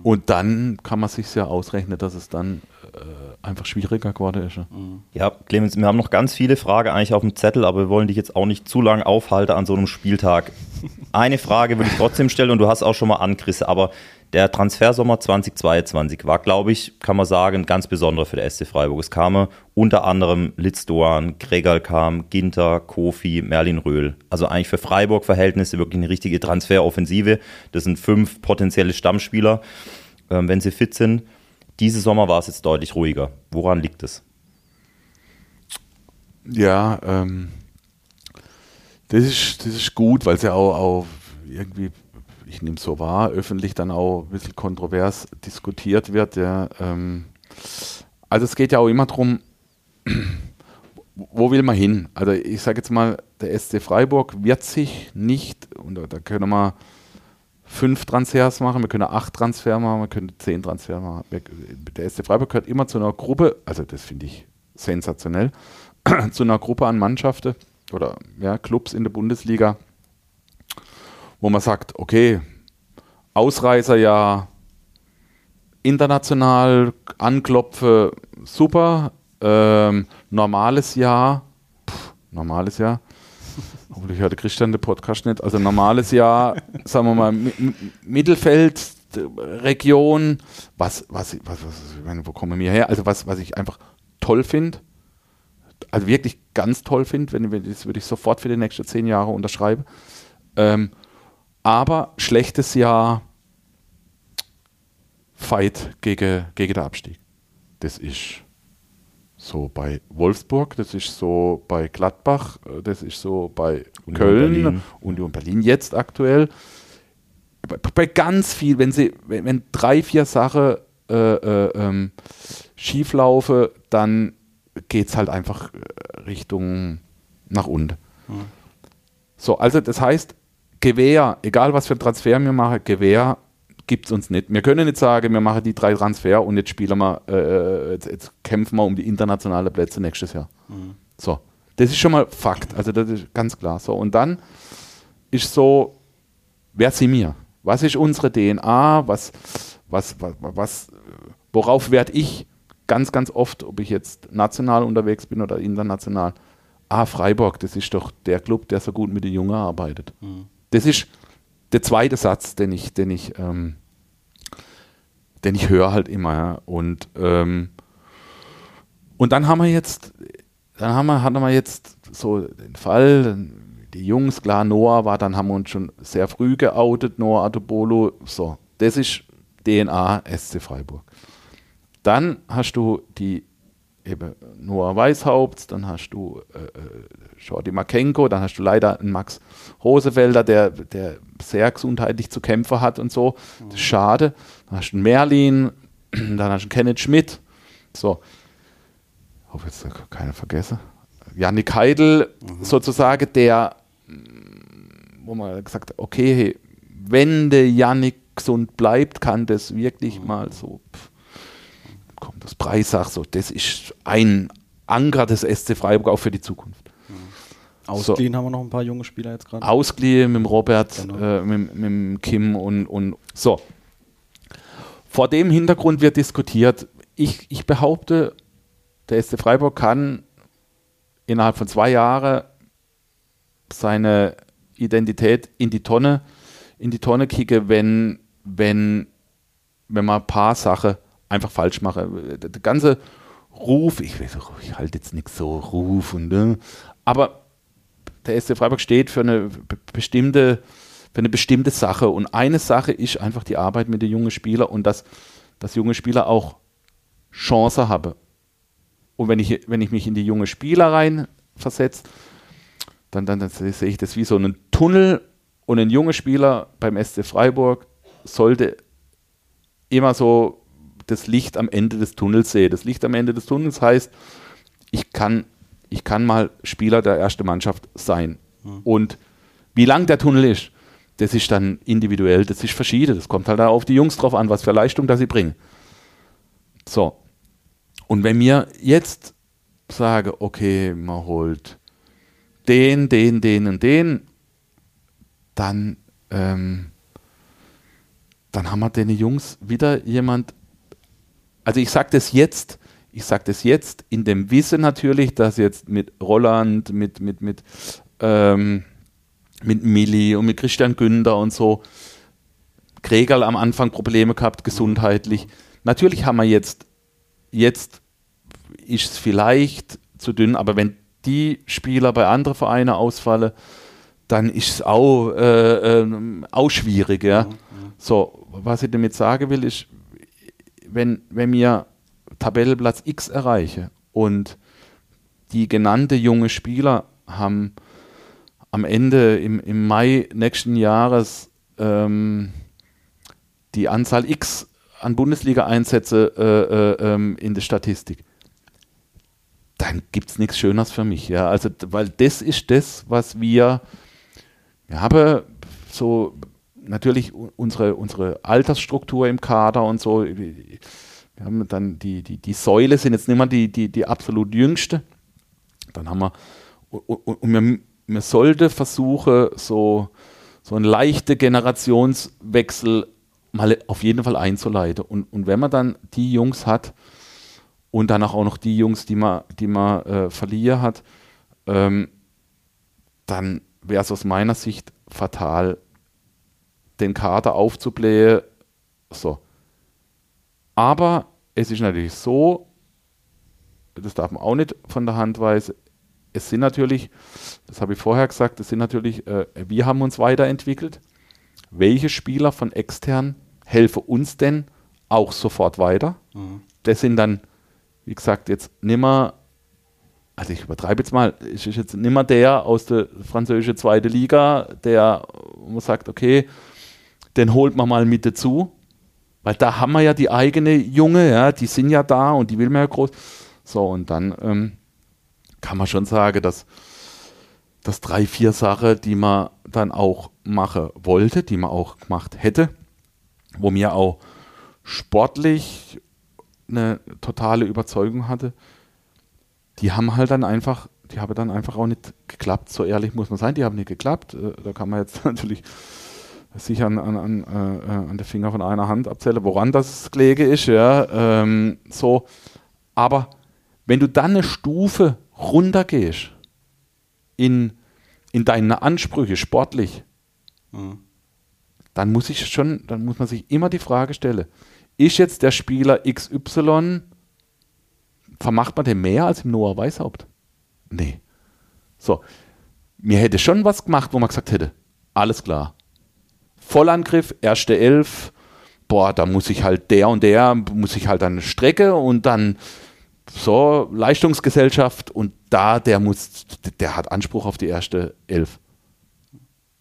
Und dann kann man sich ja ausrechnen, dass es dann äh, einfach schwieriger geworden ist. ja. Ja, Clemens, wir haben noch ganz viele Fragen eigentlich auf dem Zettel, aber wir wollen dich jetzt auch nicht zu lange aufhalten an so einem Spieltag. Eine Frage würde ich trotzdem stellen und du hast auch schon mal angerissen, aber der Transfersommer 2022 war, glaube ich, kann man sagen, ganz besonderer für der SC Freiburg. Es kamen unter anderem Litz Doan, Gregal kam, Ginter, Kofi, Merlin Röhl. Also eigentlich für Freiburg-Verhältnisse wirklich eine richtige Transferoffensive. Das sind fünf potenzielle Stammspieler, ähm, wenn sie fit sind. Diese Sommer war es jetzt deutlich ruhiger. Woran liegt es? Ja, ähm, das, ist, das ist gut, weil es ja auch, auch irgendwie, ich nehme es so wahr, öffentlich dann auch ein bisschen kontrovers diskutiert wird. Ja, ähm, also es geht ja auch immer darum, wo will man hin? Also ich sage jetzt mal, der SC Freiburg wird sich nicht, und da- können wir fünf Transfers machen, wir können acht Transfer machen, wir können zehn Transfer machen. Der SC Freiburg gehört immer zu einer Gruppe, also das finde ich sensationell, zu einer Gruppe an Mannschaften oder ja, Clubs in der Bundesliga, wo man sagt, okay, Ausreißerjahr, international anklopfe, super, ähm, normales Jahr, pff, normales Jahr, obwohl ich hörte Christian den Podcast nicht, also normales Jahr, sagen wir mal, Mi- Mi- Mittelfeld, Region, was, was, was, was ich meine, wo kommen wir her? Also was, was ich einfach toll finde, also wirklich ganz toll finde, wenn, wenn das würde ich sofort für die nächsten zehn Jahre unterschreiben. Ähm, aber schlechtes Jahr, Fight gegen, gegen den Abstieg. Das ist so bei Wolfsburg, das ist so bei Gladbach, äh, das ist so bei Union Köln, Berlin. Union Berlin jetzt aktuell. Bei, bei ganz viel, wenn sie, wenn, wenn drei, vier Sachen äh, äh, ähm, schief laufen, dann geht es halt einfach äh, Richtung nach unten. So, also das heißt, Gewehr, egal was für Transfer wir machen, Gewehr gibt es uns nicht. Wir können nicht sagen, wir machen die drei Transfer und jetzt spielen wir, äh, jetzt, jetzt kämpfen wir um die internationalen Plätze nächstes Jahr. So, das ist schon mal Fakt. Also das ist ganz klar so. Und dann ist so, wer sind wir? Was ist unsere DNA? Was, was, was, was worauf werde ich ganz, ganz oft, ob ich jetzt national unterwegs bin oder international? Ah, Freiburg, das ist doch der Club, der so gut mit den Jungen arbeitet. Das ist der zweite Satz, den ich, den ich, ähm, den ich höre halt immer. Ja. Und, ähm, und dann haben wir jetzt, dann haben wir, hatten wir jetzt so den Fall, die Jungs, klar, Noah war, dann haben wir uns schon sehr früh geoutet, Noah Adobolo, so, das ist DNA SC Freiburg. Dann hast du die eben Noah Weishaupt, dann hast du äh, äh, Jordi Makenko, dann hast du leider einen Max Rosefelder, der, der sehr gesundheitlich zu kämpfen hat und so. Das ist schade. Dann hast du einen Merlin, dann hast du einen Kenneth Schmidt. So. Ich hoffe jetzt keiner vergessen. Janik Heidel sozusagen, der, mm, wo man gesagt hat, okay, hey, wenn der Janik gesund bleibt, kann das wirklich mal so, pff, kommt das Preissach, so, das ist ein Anker des SC Freiburg auch für die Zukunft. Ausgeliehen haben wir noch ein paar junge Spieler jetzt gerade. Ausgeliehen mit dem Robert, Genau. äh, mit, mit dem Kim und, und so. Vor dem Hintergrund wird diskutiert. Ich, ich behaupte, der SC Freiburg kann innerhalb von zwei Jahren seine Identität in die Tonne, in die Tonne kicken, wenn, wenn, wenn man ein paar Sachen einfach falsch machen. Der ganze Ruf, ich, ich halte jetzt nichts so Ruf und ne, aber der SC Freiburg steht für eine be- bestimmte, für eine bestimmte Sache. Und eine Sache ist einfach die Arbeit mit den jungen Spielern und dass, dass junge Spieler auch Chance haben. Und wenn ich, wenn ich mich in die junge Spieler rein versetze, dann, dann, dann sehe ich das wie so einen Tunnel und ein junger Spieler beim SC Freiburg sollte immer so das Licht am Ende des Tunnels sehen. Das Licht am Ende des Tunnels heißt, ich kann, ich kann mal Spieler der ersten Mannschaft sein. Und wie lang der Tunnel ist, das ist dann individuell, das ist verschieden. Das kommt halt auf die Jungs drauf an, was für Leistung da sie bringen. So. Und wenn mir jetzt sage, okay, man holt den, den, den und den, dann, ähm, dann haben wir den Jungs wieder jemand. Also ich sage das jetzt, ich sage das jetzt in dem Wissen natürlich, dass jetzt mit Roland, mit, mit, mit, ähm, mit Milli und mit Christian Günther und so Kregerl am Anfang Probleme gehabt, gesundheitlich. Natürlich haben wir jetzt, jetzt ist es vielleicht zu dünn, aber wenn die Spieler bei anderen Vereinen ausfallen, dann ist es auch, äh, ähm, auch schwierig. Ja? So, was ich damit sagen will, ist, wenn, wenn wir Tabellenplatz X erreichen und die genannte junge Spieler haben am Ende im, im Mai nächsten Jahres ähm, die Anzahl X an Bundesliga-Einsätze äh, äh, ähm, in der Statistik, dann gibt es nichts Schöneres für mich. Ja? Also, weil das ist das, was wir, wir haben so natürlich unsere, unsere Altersstruktur im Kader und so. Wir haben dann die, die, die Säule sind jetzt nicht mehr die, die, die absolut jüngste. Dann haben wir, und, wir, wir sollten versuchen, so, so einen leichten Generationswechsel mal auf jeden Fall einzuleiten. Und, und wenn man dann die Jungs hat und danach auch noch die Jungs, die man, die man äh, verlieren hat, ähm, dann wäre es aus meiner Sicht fatal, den Kader aufzublähen. So. Aber es ist natürlich so, das darf man auch nicht von der Hand weisen, es sind natürlich, das habe ich vorher gesagt, es sind natürlich, äh, wir haben uns weiterentwickelt. Welche Spieler von extern helfen uns denn auch sofort weiter? Das sind dann, wie gesagt, jetzt nimmer, also ich übertreibe jetzt mal, es ist jetzt nimmer der aus der französischen zweiten Liga, der man sagt, okay, den holt man mal mit dazu, weil da haben wir ja die eigene Junge, ja, die sind ja da und die will man ja groß. So, und dann ähm, kann man schon sagen, dass, dass drei, vier Sachen, die man dann auch machen wollte, die man auch gemacht hätte, wo mir auch sportlich eine totale Überzeugung hatte, die haben halt dann einfach, die haben dann einfach auch nicht geklappt, so ehrlich muss man sein, die haben nicht geklappt. Äh, da kann man jetzt natürlich sich an, an, an, äh, an der Finger von einer Hand abzählen, woran das gelegen ist, ja, ähm, so. Aber wenn du dann eine Stufe runtergehst in, in deine Ansprüche sportlich, mhm. dann muss ich schon, dann muss man sich immer die Frage stellen, ist jetzt der Spieler XY, vermacht man den mehr als im Noah Weißhaupt? Nee. So. Mir hätte schon was gemacht, wo man gesagt hätte, alles klar. Vollangriff, erste Elf, boah, da muss ich halt der und der, muss ich halt eine Strecke und dann so Leistungsgesellschaft und da, der muss, der hat Anspruch auf die erste Elf.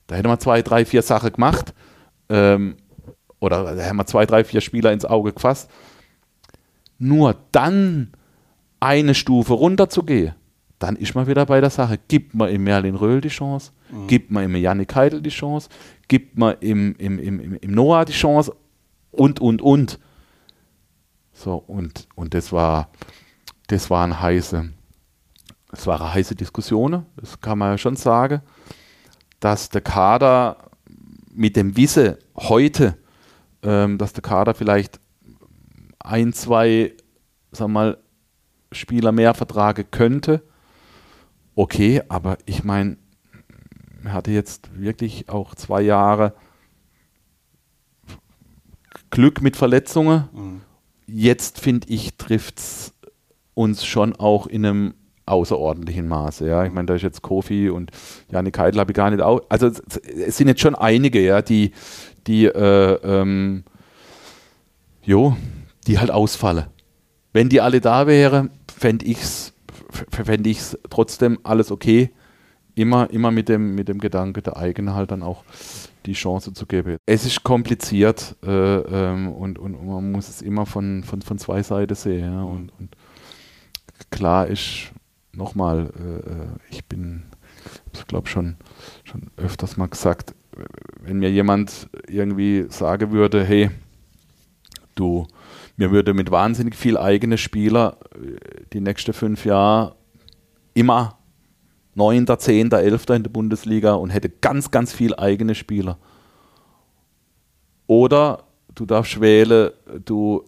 Da hätte man zwei, drei, vier Sachen gemacht. Ähm, oder da hätten wir zwei, drei, vier Spieler ins Auge gefasst. Nur dann eine Stufe runter zu gehen, dann ist man wieder bei der Sache. Gibt man im Merlin Röhl die Chance? Mhm. Gibt man im Janik Heidel die Chance? Gibt man im, im, im, im Noah die Chance? Und, und, und. So, und, und das war, das waren heiße, es waren heiße Diskussionen, das kann man ja schon sagen, dass der Kader mit dem Wisse heute, ähm, dass der Kader vielleicht ein, zwei, sag mal, Spieler mehr vertragen könnte. Okay, aber ich meine, hatte jetzt wirklich auch zwei Jahre Glück mit Verletzungen. Mhm. Jetzt finde ich, trifft es uns schon auch in einem außerordentlichen Maße. Ja, ich meine, da ist jetzt Kofi und Janik Heidel habe ich gar nicht auch. Also es sind jetzt schon einige, ja, die, die, äh, ähm, jo, die halt ausfallen. Wenn die alle da wären, fände ich es fänd ich's trotzdem alles okay. Immer, immer mit dem, mit dem Gedanke, der eigene halt dann auch die Chance zu geben. Es ist kompliziert äh, ähm, und, und, man muss es immer von, von, von zwei Seiten sehen. Ja, und, und klar ist, nochmal, äh, äh ich bin, ich glaube schon, schon öfters mal gesagt, wenn mir jemand irgendwie sagen würde, hey, du, mir würde mit wahnsinnig viel eigene Spieler äh, die nächsten fünf Jahre immer neunter, zehnter, elfter in der Bundesliga und hätte ganz, ganz viel eigene Spieler. Oder du darfst wählen, du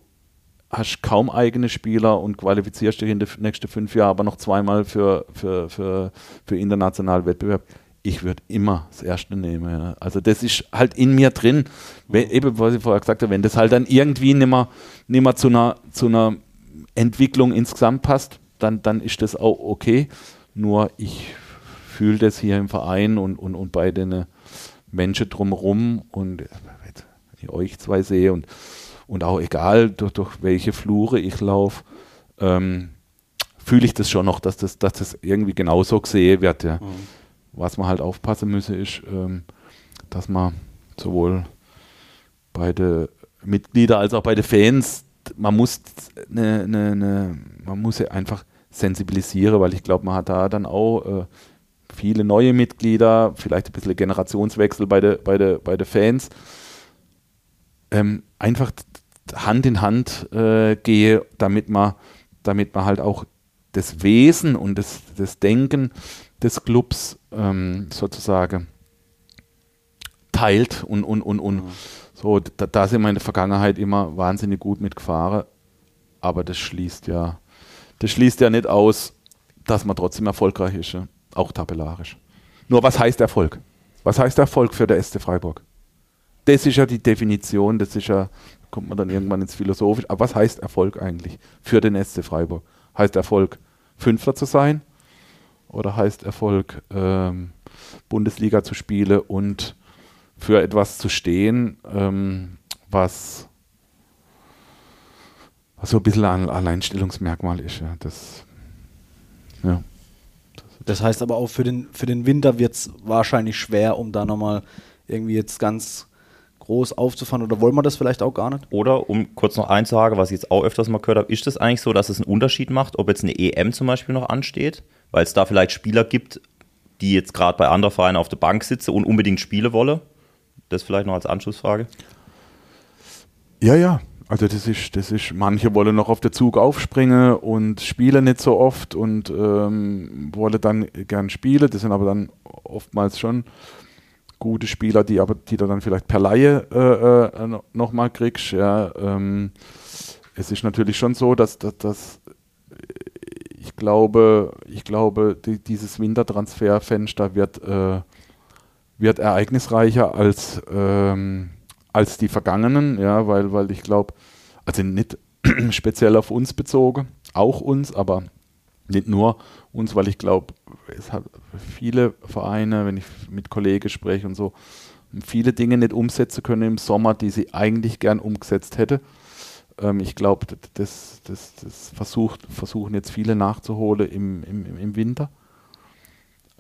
hast kaum eigene Spieler und qualifizierst dich in den nächsten fünf Jahren aber noch zweimal für, für, für, für internationalen Wettbewerb. Ich würde immer das Erste nehmen. Ja. Also das ist halt in mir drin. Wenn, eben, was ich vorher gesagt habe, wenn das halt dann irgendwie nicht mehr, nicht mehr zu, einer, zu einer Entwicklung insgesamt passt, dann, dann ist das auch okay. Nur ich fühle das hier im Verein und, und, und bei den Menschen drumherum und wenn ich euch zwei sehe und und auch egal, durch, durch welche Flure ich laufe, ähm, fühle ich das schon noch, dass das, dass das irgendwie genauso gesehen wird. Ja. Mhm. Was man halt aufpassen müsse, ist, ähm, dass man sowohl bei den Mitgliedern als auch bei den Fans, man muss eine, eine, eine man muss einfach sensibilisieren, weil ich glaube, man hat da dann auch äh, viele neue Mitglieder, vielleicht ein bisschen Generationswechsel bei den bei de, bei de Fans. Ähm, einfach Hand in Hand äh, gehe, damit man, damit man halt auch das Wesen und das, das Denken des Clubs ähm, sozusagen teilt und, und, und, und mhm. so, da, da sind wir in der Vergangenheit immer wahnsinnig gut mitgefahren, aber das schließt ja, das schließt ja nicht aus, dass man trotzdem erfolgreich ist, ja? auch tabellarisch. Nur was heißt Erfolg? Was heißt Erfolg für der SC Freiburg? Das ist ja die Definition, das ist ja kommt man dann irgendwann ins Philosophische. Aber was heißt Erfolg eigentlich für den SC Freiburg? Heißt Erfolg, Fünfter zu sein? Oder heißt Erfolg, ähm, Bundesliga zu spielen und für etwas zu stehen, ähm, was, was so ein bisschen ein Alleinstellungsmerkmal ist? Ja. Das, ja. Das heißt aber auch für den, für den Winter wird es wahrscheinlich schwer, um da nochmal irgendwie jetzt ganz groß aufzufahren oder wollen wir das vielleicht auch gar nicht? Oder, um kurz noch eins zu sagen, was ich jetzt auch öfters mal gehört habe, ist das eigentlich so, dass es einen Unterschied macht, ob jetzt eine EM zum Beispiel noch ansteht, weil es da vielleicht Spieler gibt, die jetzt gerade bei anderen Vereinen auf der Bank sitzen und unbedingt spielen wollen? Das vielleicht noch als Anschlussfrage. Ja, ja. Also das ist, das ist, manche wollen noch auf den Zug aufspringen und spielen nicht so oft und ähm, wollen dann gern spielen. Das sind aber dann oftmals schon gute Spieler, die aber die du dann vielleicht per Laie äh, äh, nochmal kriegst. Ja, ähm, es ist natürlich schon so, dass, dass, dass ich glaube, ich glaube, die, dieses Wintertransferfenster wird, äh, wird ereignisreicher als ähm, als die vergangenen, ja, weil, weil ich glaube, also nicht speziell auf uns bezogen, auch uns, aber nicht nur uns, weil ich glaube, es hat viele Vereine, wenn ich mit Kollegen spreche und so, viele Dinge nicht umsetzen können im Sommer, die sie eigentlich gern umgesetzt hätte. Ähm, ich glaube, das, das, das versucht, versuchen jetzt viele nachzuholen im, im, im Winter.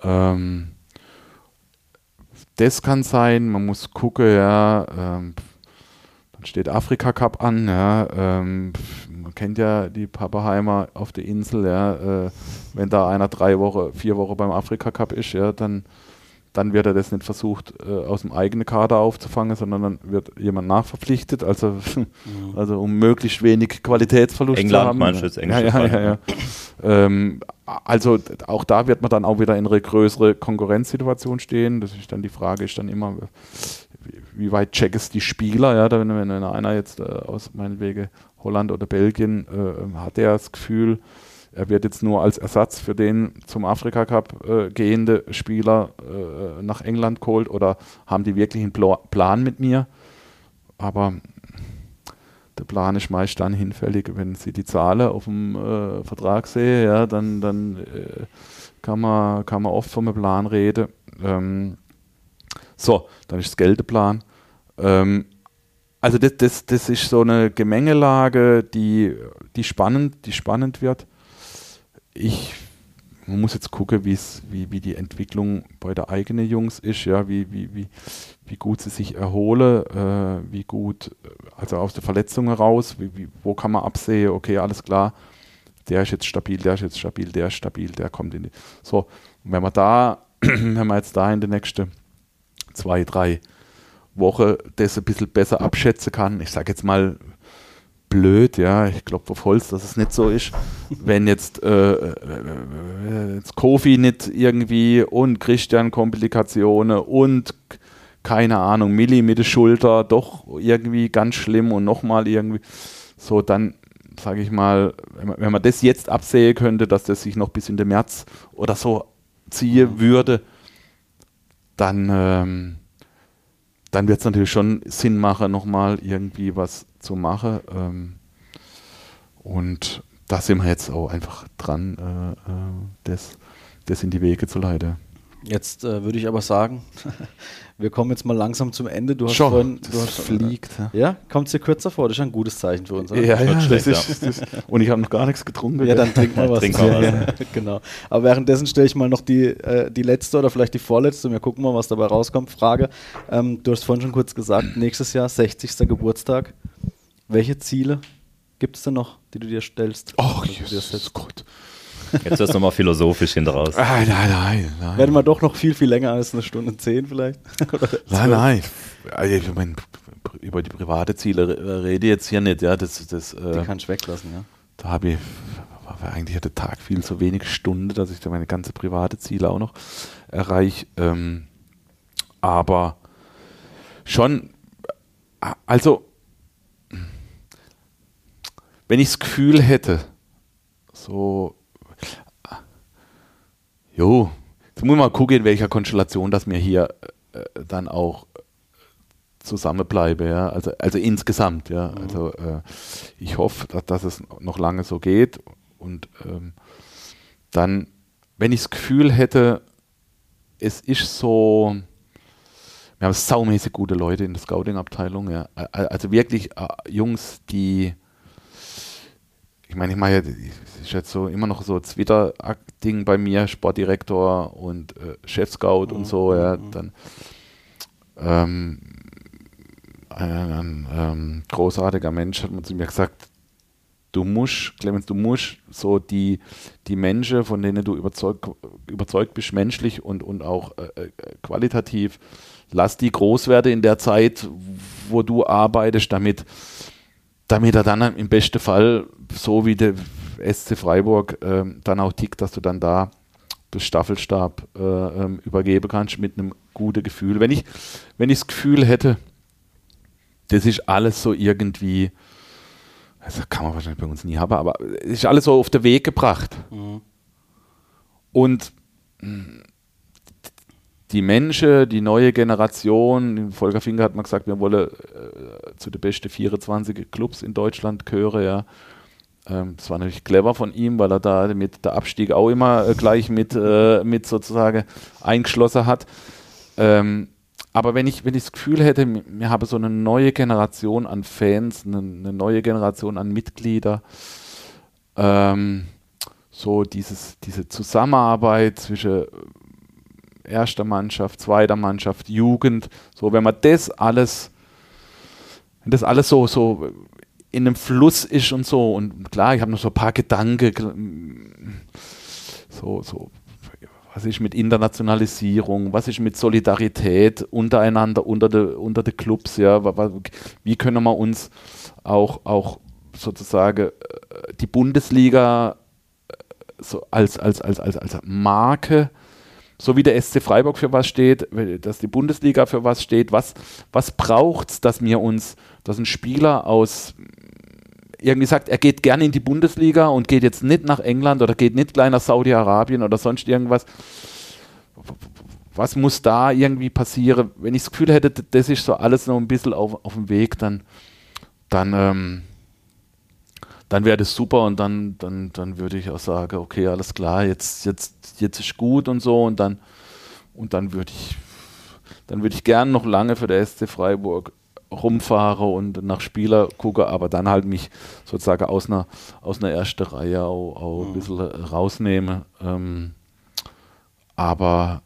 Ähm, das kann sein, man muss gucken, ja, ähm, dann steht Afrika Cup an, ja, ähm, man kennt ja die Papaheimer auf der Insel, ja, äh, wenn da einer drei Wochen, vier Wochen beim Afrika Cup ist, ja, dann, dann wird er das nicht versucht, äh, aus dem eigenen Kader aufzufangen, sondern dann wird jemand nachverpflichtet, also, mhm. also um möglichst wenig Qualitätsverlust England, zu haben. meinst du jetzt ja, ja, ja, ja. Ähm, also auch da wird man dann auch wieder in eine größere Konkurrenzsituation stehen. Das ist dann die Frage, ist dann immer, wie weit check es die Spieler, ja, wenn, wenn einer jetzt äh, aus meinetwegen Holland oder Belgien äh, hat er das Gefühl, er wird jetzt nur als Ersatz für den zum Afrika Cup äh, gehende Spieler äh, nach England geholt oder haben die wirklich einen Pla Plan mit mir? Aber der Plan ist meist dann hinfällig, wenn sie die Zahlen auf dem äh, Vertrag sehen, ja, dann, dann äh, kann, man, kann man oft vom Plan reden. Ähm, so, dann ist das Geld der Plan. Ähm, also das, das, das ist so eine Gemengelage, die, die, spannend, die spannend wird. Ich man muss jetzt gucken, wie, wie die Entwicklung bei der eigenen Jungs ist, ja, wie, wie, wie, wie gut sie sich erholen, äh, wie gut, also aus der Verletzung heraus, wie, wie, wo kann man absehen, okay, alles klar, der ist jetzt stabil, der ist jetzt stabil, der ist stabil, der kommt in die. So, wenn man da, wenn man jetzt da in den nächsten zwei, drei Wochen das ein bisschen besser abschätzen kann, ich sage jetzt mal, blöd, ja, ich glaube auf Holz, dass es nicht so ist, wenn jetzt, äh, jetzt Kofi nicht irgendwie und Christian Komplikationen und keine Ahnung, Milli mit der Schulter doch irgendwie ganz schlimm und nochmal irgendwie so, dann sage ich mal, wenn man, wenn man, das jetzt absehen könnte, dass das sich noch bis in den März oder so ziehen mhm. würde, dann, ähm, dann wird es natürlich schon Sinn machen, nochmal irgendwie was zu machen. Ähm, und da sind wir jetzt auch einfach dran, äh, äh, das, das in die Wege zu leiten. Jetzt äh, würde ich aber sagen, wir kommen jetzt mal langsam zum Ende. Du hast Schon, vorhin, du hast, fliegt. Ja, ja kommt es dir kürzer vor? Das ist ein gutes Zeichen für uns. Oder? Ja, ja, schlecht, das ist, das und ich habe noch gar nichts getrunken. Ja, dann trink mal was. Trink mal was. Ja, genau. Aber währenddessen stelle ich mal noch die, äh, die letzte oder vielleicht die vorletzte wir gucken mal, was dabei rauskommt. Frage. Ähm, du hast vorhin schon kurz gesagt, nächstes Jahr 60. Geburtstag. Welche Ziele gibt es denn noch, die du dir stellst? Dir Jesus? Gott. Jetzt wirst du nochmal philosophisch hinter raus. Ah, nein, nein, nein. Werden wir doch noch viel, viel länger als eine Stunde zehn vielleicht? Nein, nein. Also, ich mein, über die private Ziele re- rede ich jetzt hier nicht. Ja, das, das, Die äh, kannst du weglassen, ja. da habe ich war eigentlich hat der Tag viel zu wenig Stunden, dass ich da meine ganze private Ziele auch noch erreiche. Ähm, aber schon, äh, also wenn ich das Gefühl hätte, so, äh, jo, jetzt muss man mal gucken, in welcher Konstellation, dass mir hier äh, dann auch zusammenbleibe, ja, also, also insgesamt, ja, also äh, ich hoffe, dass, dass es noch lange so geht. Und ähm, dann, wenn ich das Gefühl hätte, es ist so, wir haben saumäßig gute Leute in der Scouting-Abteilung, ja, also wirklich äh, Jungs, die ich meine, ich mache ist jetzt so immer noch so Twitter-Ding bei mir, Sportdirektor und äh, Chef-Scout und so, ja, dann ähm, ein, ein ähm, großartiger Mensch hat mir zu mir gesagt, du musst, Clemens, du musst so die, die Menschen, von denen du überzeugt, überzeugt bist, menschlich und, und auch äh, äh, qualitativ, lass die groß werden in der Zeit, wo du arbeitest, damit damit er dann im besten Fall, so wie der SC Freiburg ähm, dann auch tickt, dass du dann da das Staffelstab äh, ähm, übergeben kannst mit einem guten Gefühl. Wenn ich, wenn ich das Gefühl hätte, das ist alles so irgendwie, das kann man wahrscheinlich bei uns nie haben, aber es ist alles so auf den Weg gebracht. Mhm. Und mh, die Menschen, die neue Generation, Volker Finger hat mal gesagt, wir wollen äh, zu den besten 24 Clubs in Deutschland gehören, ja. Ähm, das war natürlich clever von ihm, weil er da mit der Abstieg auch immer äh, gleich mit, äh, mit sozusagen eingeschlossen hat. Ähm, aber wenn ich, wenn ich das Gefühl hätte, wir haben so eine neue Generation an Fans, eine, eine neue Generation an Mitgliedern, ähm, so dieses, diese Zusammenarbeit zwischen erster Mannschaft, zweiter Mannschaft, Jugend, so wenn man das alles, wenn das alles so, so in einem Fluss ist und so, und klar, ich habe noch so ein paar Gedanken, so, so, was ist mit Internationalisierung, was ist mit Solidarität untereinander, unter den unter de Clubs, ja, wie können wir uns auch, auch sozusagen äh, die Bundesliga äh, so als, als, als, als, als Marke so wie der SC Freiburg für was steht, dass die Bundesliga für was steht, was, was braucht es, dass wir uns, dass ein Spieler aus irgendwie sagt, er geht gerne in die Bundesliga und geht jetzt nicht nach England oder geht nicht gleich nach Saudi-Arabien oder sonst irgendwas. Was muss da irgendwie passieren? Wenn ich das Gefühl hätte, das ist so alles noch ein bisschen auf, auf dem Weg, dann, dann, ähm, dann wäre das super und dann, dann, dann würde ich auch sagen, okay, alles klar, jetzt, jetzt, jetzt ist gut und so und dann, und dann würde ich, dann würde ich gern noch lange für der SC Freiburg rumfahre und nach Spieler gucke, aber dann halt mich sozusagen aus einer, aus einer ersten Reihe auch, auch ein bisschen rausnehme. Ähm, aber,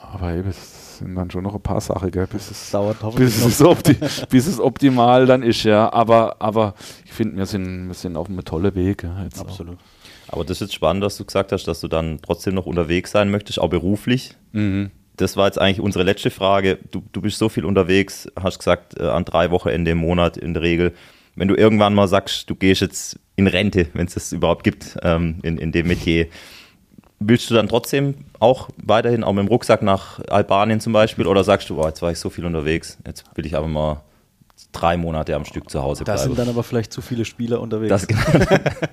aber eben, es sind dann schon noch ein paar Sachen, gell, bis, es, Dauert bis, es opti bis es optimal dann ist, ja. Aber, aber ich finde, wir sind, wir sind auf einem tollen Weg. Ja, Absolut. Auch. Aber das ist jetzt spannend, dass du gesagt hast, dass du dann trotzdem noch unterwegs sein möchtest, auch beruflich. Mhm das war jetzt eigentlich unsere letzte Frage. Du, du bist so viel unterwegs, hast gesagt, äh, an drei Wochenende im Monat in der Regel. Wenn du irgendwann mal sagst, du gehst jetzt in Rente, wenn es das überhaupt gibt, ähm, in, in dem Metier, willst du dann trotzdem auch weiterhin, auch mit dem Rucksack nach Albanien zum Beispiel, oder sagst du, oh, jetzt war ich so viel unterwegs, jetzt will ich aber mal drei Monate am Stück zu Hause bleiben. Da sind dann aber vielleicht zu viele Spieler unterwegs. Das, genau.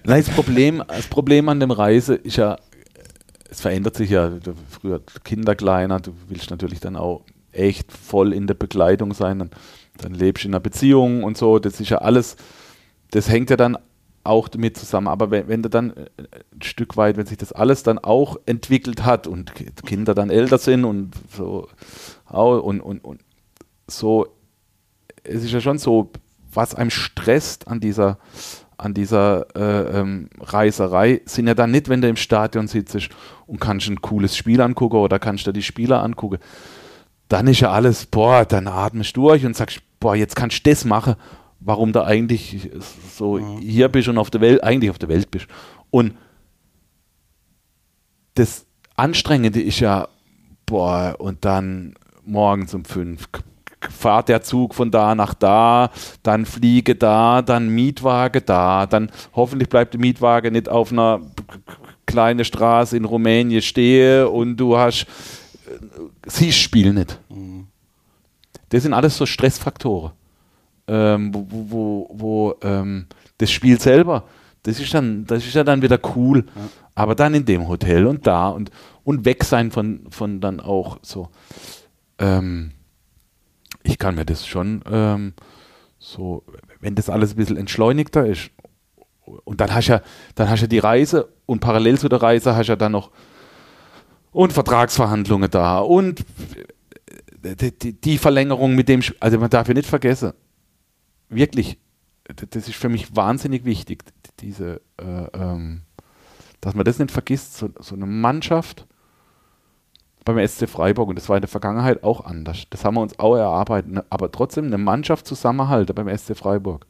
das, Problem, das Problem an dem Reise ist ja, es verändert sich ja. Früher Kinder kleiner, du willst natürlich dann auch echt voll in der Begleitung sein. Dann, dann lebst du in einer Beziehung und so. Das ist ja alles, das hängt ja dann auch damit zusammen. Aber wenn, wenn du dann äh, ein Stück weit, wenn sich das alles dann auch entwickelt hat und Kinder dann älter sind und so und, und, und so, es ist ja schon so, was einem stresst an dieser an dieser äh, ähm, Reiserei sind ja dann nicht, wenn du im Stadion sitzt und kannst ein cooles Spiel angucken oder kannst du die Spieler angucken. Dann ist ja alles, boah, dann atmest du durch und sagst, boah, jetzt kannst du das machen, warum du eigentlich so mhm. hier bist und auf der Welt, eigentlich auf der Welt bist. Und das Anstrengende ist ja, boah, und dann morgens um fünf fahrt der Zug von da nach da, dann Fliege da, dann Mietwagen da, dann hoffentlich bleibt der Mietwagen nicht auf einer kleinen Straße in Rumänien stehen und du hast, äh, siehst Spiel nicht. Mhm. Das sind alles so Stressfaktoren, ähm, wo, wo, wo ähm, das Spiel selber, das ist dann, das ist ja dann wieder cool, ja. aber dann in dem Hotel und da und, und weg sein von, von dann auch so. Ähm, ich kann mir das schon ähm, so, wenn das alles ein bisschen entschleunigter ist, und dann hast du ja, dann hast du die Reise und parallel zu der Reise hast du ja dann noch und Vertragsverhandlungen da und die, die, die Verlängerung mit dem, also man darf ja nicht vergessen, wirklich, das ist für mich wahnsinnig wichtig, diese, äh, ähm, dass man das nicht vergisst, so, so eine Mannschaft, beim SC Freiburg und das war in der Vergangenheit auch anders. Das haben wir uns auch erarbeitet, ne? aber trotzdem eine Mannschaft zusammenhalten beim SC Freiburg.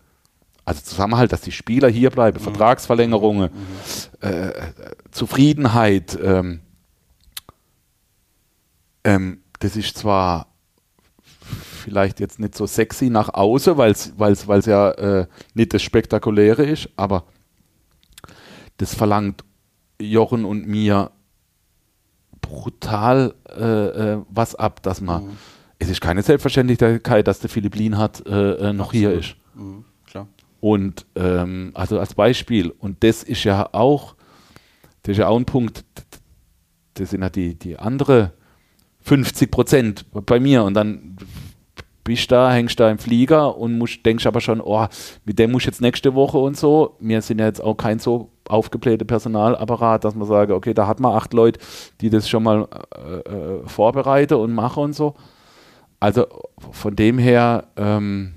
Also Zusammenhalt, dass die Spieler hier bleiben, mhm. Vertragsverlängerungen, mhm. äh, Zufriedenheit. Ähm, ähm, das ist zwar vielleicht jetzt nicht so sexy nach außen, weil es ja äh, nicht das Spektakuläre ist, aber das verlangt Jochen und mir brutal äh, äh, was ab, dass man. Mhm. Es ist keine Selbstverständlichkeit, dass der Philipp Lienhardt äh, äh, noch Absolut. hier ist. Mhm, klar. Und ähm, also als Beispiel, und das ist ja auch, das ist ja auch ein Punkt, das sind ja die, die andere 50 Prozent bei mir und dann bist da, hängst da im Flieger und musst, denkst aber schon, oh, mit dem muss ich jetzt nächste Woche und so. Wir sind ja jetzt auch kein so aufgeblähter Personalapparat, dass man sage, okay, da hat man acht Leute, die das schon mal äh, äh, vorbereiten und machen und so. Also von dem her, ähm,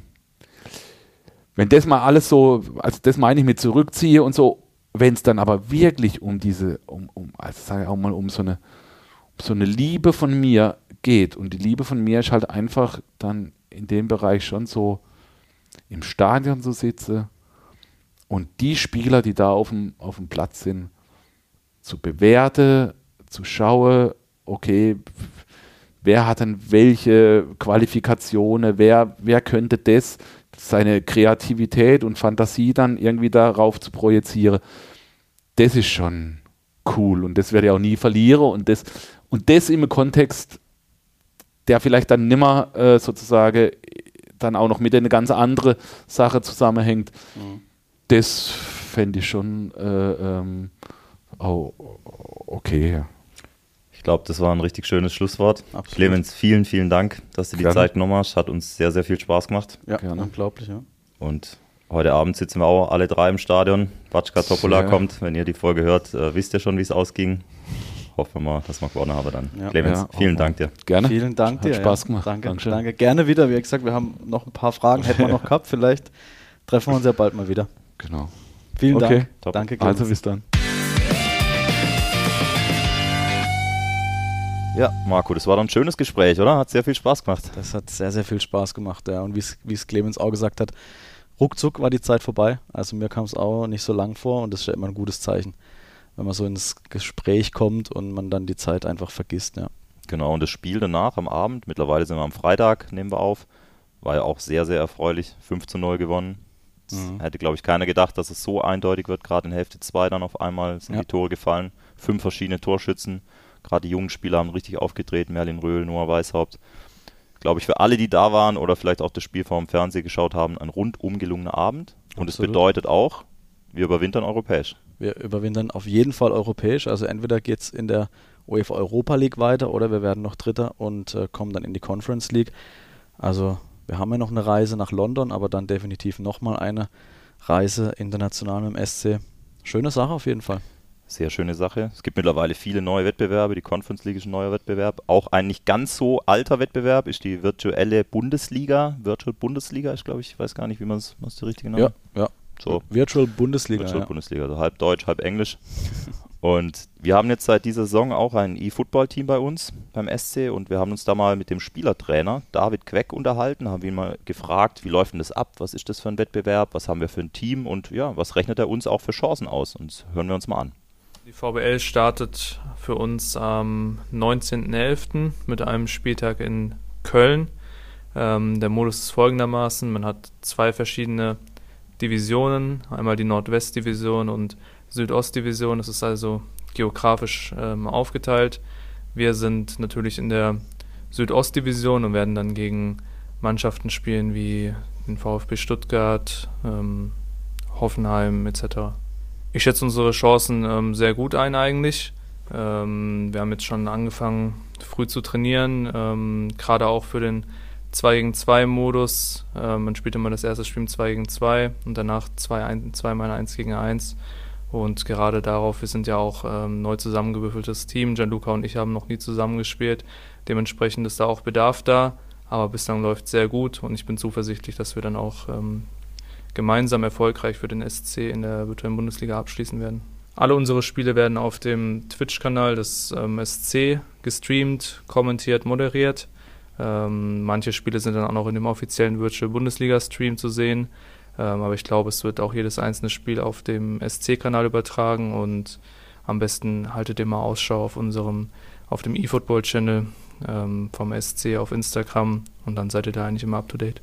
wenn das mal alles so, also das meine ich mit zurückziehe und so, wenn es dann aber wirklich um diese, um, um also sage ich auch mal, um so eine, so eine Liebe von mir geht. Und die Liebe von mir ist halt einfach dann in dem Bereich schon so im Stadion so sitze und die Spieler, die da auf dem, auf dem Platz sind, zu bewerten, zu schauen, okay, wer hat dann welche Qualifikationen, wer, wer könnte das, seine Kreativität und Fantasie dann irgendwie darauf zu projizieren, das ist schon cool und das werde ich auch nie verlieren und das, und das im Kontext, der vielleicht dann nimmer äh, sozusagen dann auch noch mit einer ganz anderen Sache zusammenhängt. Mhm das fände ich schon äh, ähm, oh, okay. Ich glaube, das war ein richtig schönes Schlusswort. Absolut. Clemens, vielen, vielen Dank, dass du die Gerne. Zeit genommen hast. Hat uns sehr, sehr viel Spaß gemacht. Ja, Gerne. unglaublich, ja. Und heute Abend sitzen wir auch alle drei im Stadion. Batschka Topola ja. kommt. Wenn ihr die Folge hört, äh, wisst ihr schon, wie es ausging. Hoffen wir mal, dass wir gewonnen haben dann. Ja. Clemens, ja, vielen Dank dir. Gerne. Vielen Dank Hat dir. Spaß gemacht. Danke, Dankeschön. danke. Gerne wieder. Wie gesagt, wir haben noch ein paar Fragen, hätten wir noch gehabt. Vielleicht treffen wir uns ja bald mal wieder. Genau. Vielen okay. Dank. Top. Danke. Clemens. Also bis dann. Ja, Marco, das war doch ein schönes Gespräch, oder? Hat sehr viel Spaß gemacht. Das hat sehr, sehr viel Spaß gemacht, ja. Und wie es Clemens auch gesagt hat, ruckzuck war die Zeit vorbei. Also mir kam es auch nicht so lang vor und das ist ja immer ein gutes Zeichen, wenn man so ins Gespräch kommt und man dann die Zeit einfach vergisst, ja. Genau, und das Spiel danach am Abend, mittlerweile sind wir am Freitag, nehmen wir auf, war ja auch sehr, sehr erfreulich. 5 zu 0 gewonnen. Mhm. Hätte, glaube ich, keiner gedacht, dass es so eindeutig wird. Gerade in Hälfte 2 dann auf einmal sind ja. die Tore gefallen. Fünf verschiedene Torschützen. Gerade die jungen Spieler haben richtig aufgetreten. Merlin Röhl, Noah Weishaupt. Glaube ich, für alle, die da waren oder vielleicht auch das Spiel vor dem Fernseher geschaut haben, ein rundum gelungener Abend. Und es bedeutet auch, wir überwintern europäisch. Wir überwintern auf jeden Fall europäisch. Also entweder geht es in der UEFA Europa League weiter oder wir werden noch Dritter und äh, kommen dann in die Conference League. Also wir haben ja noch eine Reise nach London, aber dann definitiv nochmal eine Reise international mit dem SC. Schöne Sache auf jeden Fall. Sehr schöne Sache. Es gibt mittlerweile viele neue Wettbewerbe. Die Conference League ist ein neuer Wettbewerb. Auch ein nicht ganz so alter Wettbewerb ist die virtuelle Bundesliga. Virtual Bundesliga ist, glaube ich, ich weiß gar nicht, wie man es, was die richtige Name? Ja, ja. So. Virtual Bundesliga. Virtual ja. Bundesliga, also halb Deutsch, halb Englisch. Und wir haben jetzt seit dieser Saison auch ein E-Football-Team bei uns beim SC und wir haben uns da mal mit dem Spielertrainer David Queck unterhalten, haben ihn mal gefragt, wie läuft denn das ab, was ist das für ein Wettbewerb, was haben wir für ein Team und ja, was rechnet er uns auch für Chancen aus? Und das hören wir uns mal an. Die VBL startet für uns am 19.11. mit einem Spieltag in Köln. Ähm, der Modus ist folgendermaßen: Man hat zwei verschiedene Divisionen, einmal die Nordwestdivision und Südostdivision. Es ist also geografisch ähm, aufgeteilt. Wir sind natürlich in der Südostdivision und werden dann gegen Mannschaften spielen wie den VfB Stuttgart, ähm, Hoffenheim etc. Ich schätze unsere Chancen ähm, sehr gut ein eigentlich. Ähm, wir haben jetzt schon angefangen, früh zu trainieren, ähm, gerade auch für den 2 gegen 2 Modus. Ähm, man spielt immer das erste Spiel 2 gegen 2 und danach 2 zwei, mal 1 gegen 1. Und gerade darauf, wir sind ja auch ähm, neu zusammengewürfeltes Team. Gianluca und ich haben noch nie zusammengespielt. Dementsprechend ist da auch Bedarf da. Aber bislang läuft es sehr gut und ich bin zuversichtlich, dass wir dann auch ähm, gemeinsam erfolgreich für den SC in der virtuellen Bundesliga abschließen werden. Alle unsere Spiele werden auf dem Twitch-Kanal des ähm, SC gestreamt, kommentiert, moderiert. Ähm, manche Spiele sind dann auch noch in dem offiziellen Virtual Bundesliga-Stream zu sehen. Ähm, aber ich glaube, es wird auch jedes einzelne Spiel auf dem SC-Kanal übertragen und am besten haltet ihr mal Ausschau auf unserem, auf dem eFootball-Channel. ähm, vom SC auf Instagram und dann seid ihr da eigentlich immer up to date.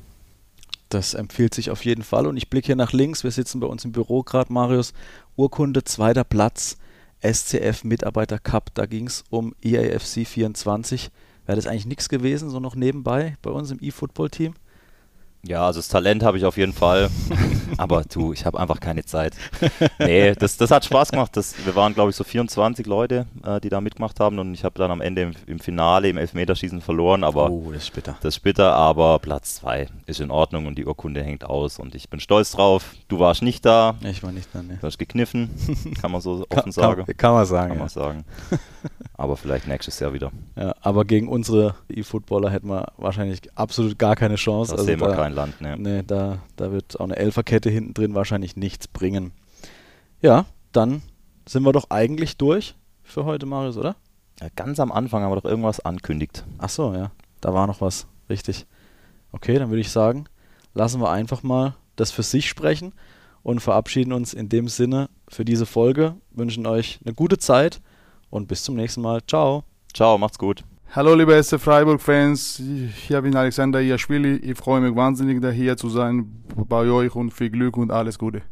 Das empfiehlt sich auf jeden Fall. Und ich blicke hier nach links. Wir sitzen bei uns im Büro gerade, Marius. Urkunde, zweiter Platz, SCF Mitarbeiter Cup. Da ging es um EAFC 24. Wäre das eigentlich nichts gewesen, so noch nebenbei bei uns im E-Football-Team? Ja, also das Talent habe ich auf jeden Fall. Aber du, ich habe einfach keine Zeit. Nee, das, das hat Spaß gemacht. Das, wir waren, glaube ich, so 24 Leute, äh, die da mitgemacht haben. Und ich habe dann am Ende im, im, Finale, im Elfmeterschießen verloren. Aber oh, das ist bitter. Das ist bitter, aber Platz 2 ist in Ordnung und die Urkunde hängt aus. Und ich bin stolz drauf. Du warst nicht da. Ich war nicht da, ne. Du hast gekniffen, kann man so offen kann, sagen. Kann, kann man sagen. Kann ja. man sagen. aber vielleicht nächstes Jahr wieder. Ja, aber gegen unsere E-Footballer hätten wir wahrscheinlich absolut gar keine Chance. Das also sehen wir da, kein Land, ne. Nee, da, da wird auch eine Elferkette hinten drin wahrscheinlich nichts bringen. Ja, dann sind wir doch eigentlich durch für heute, Marius, oder? Ja, ganz am Anfang haben wir doch irgendwas ankündigt. Ach so, ja. Da war noch was. Richtig. Okay, dann würde ich sagen, lassen wir einfach mal das für sich sprechen und verabschieden uns in dem Sinne für diese Folge. Wünschen euch eine gute Zeit und bis zum nächsten Mal. Ciao. Ciao, macht's gut. Hallo liebe SC Freiburg-Fans, hier bin Alexander Iaschwili. Ich freue mich wahnsinnig, da hier zu sein bei euch und viel Glück und alles Gute.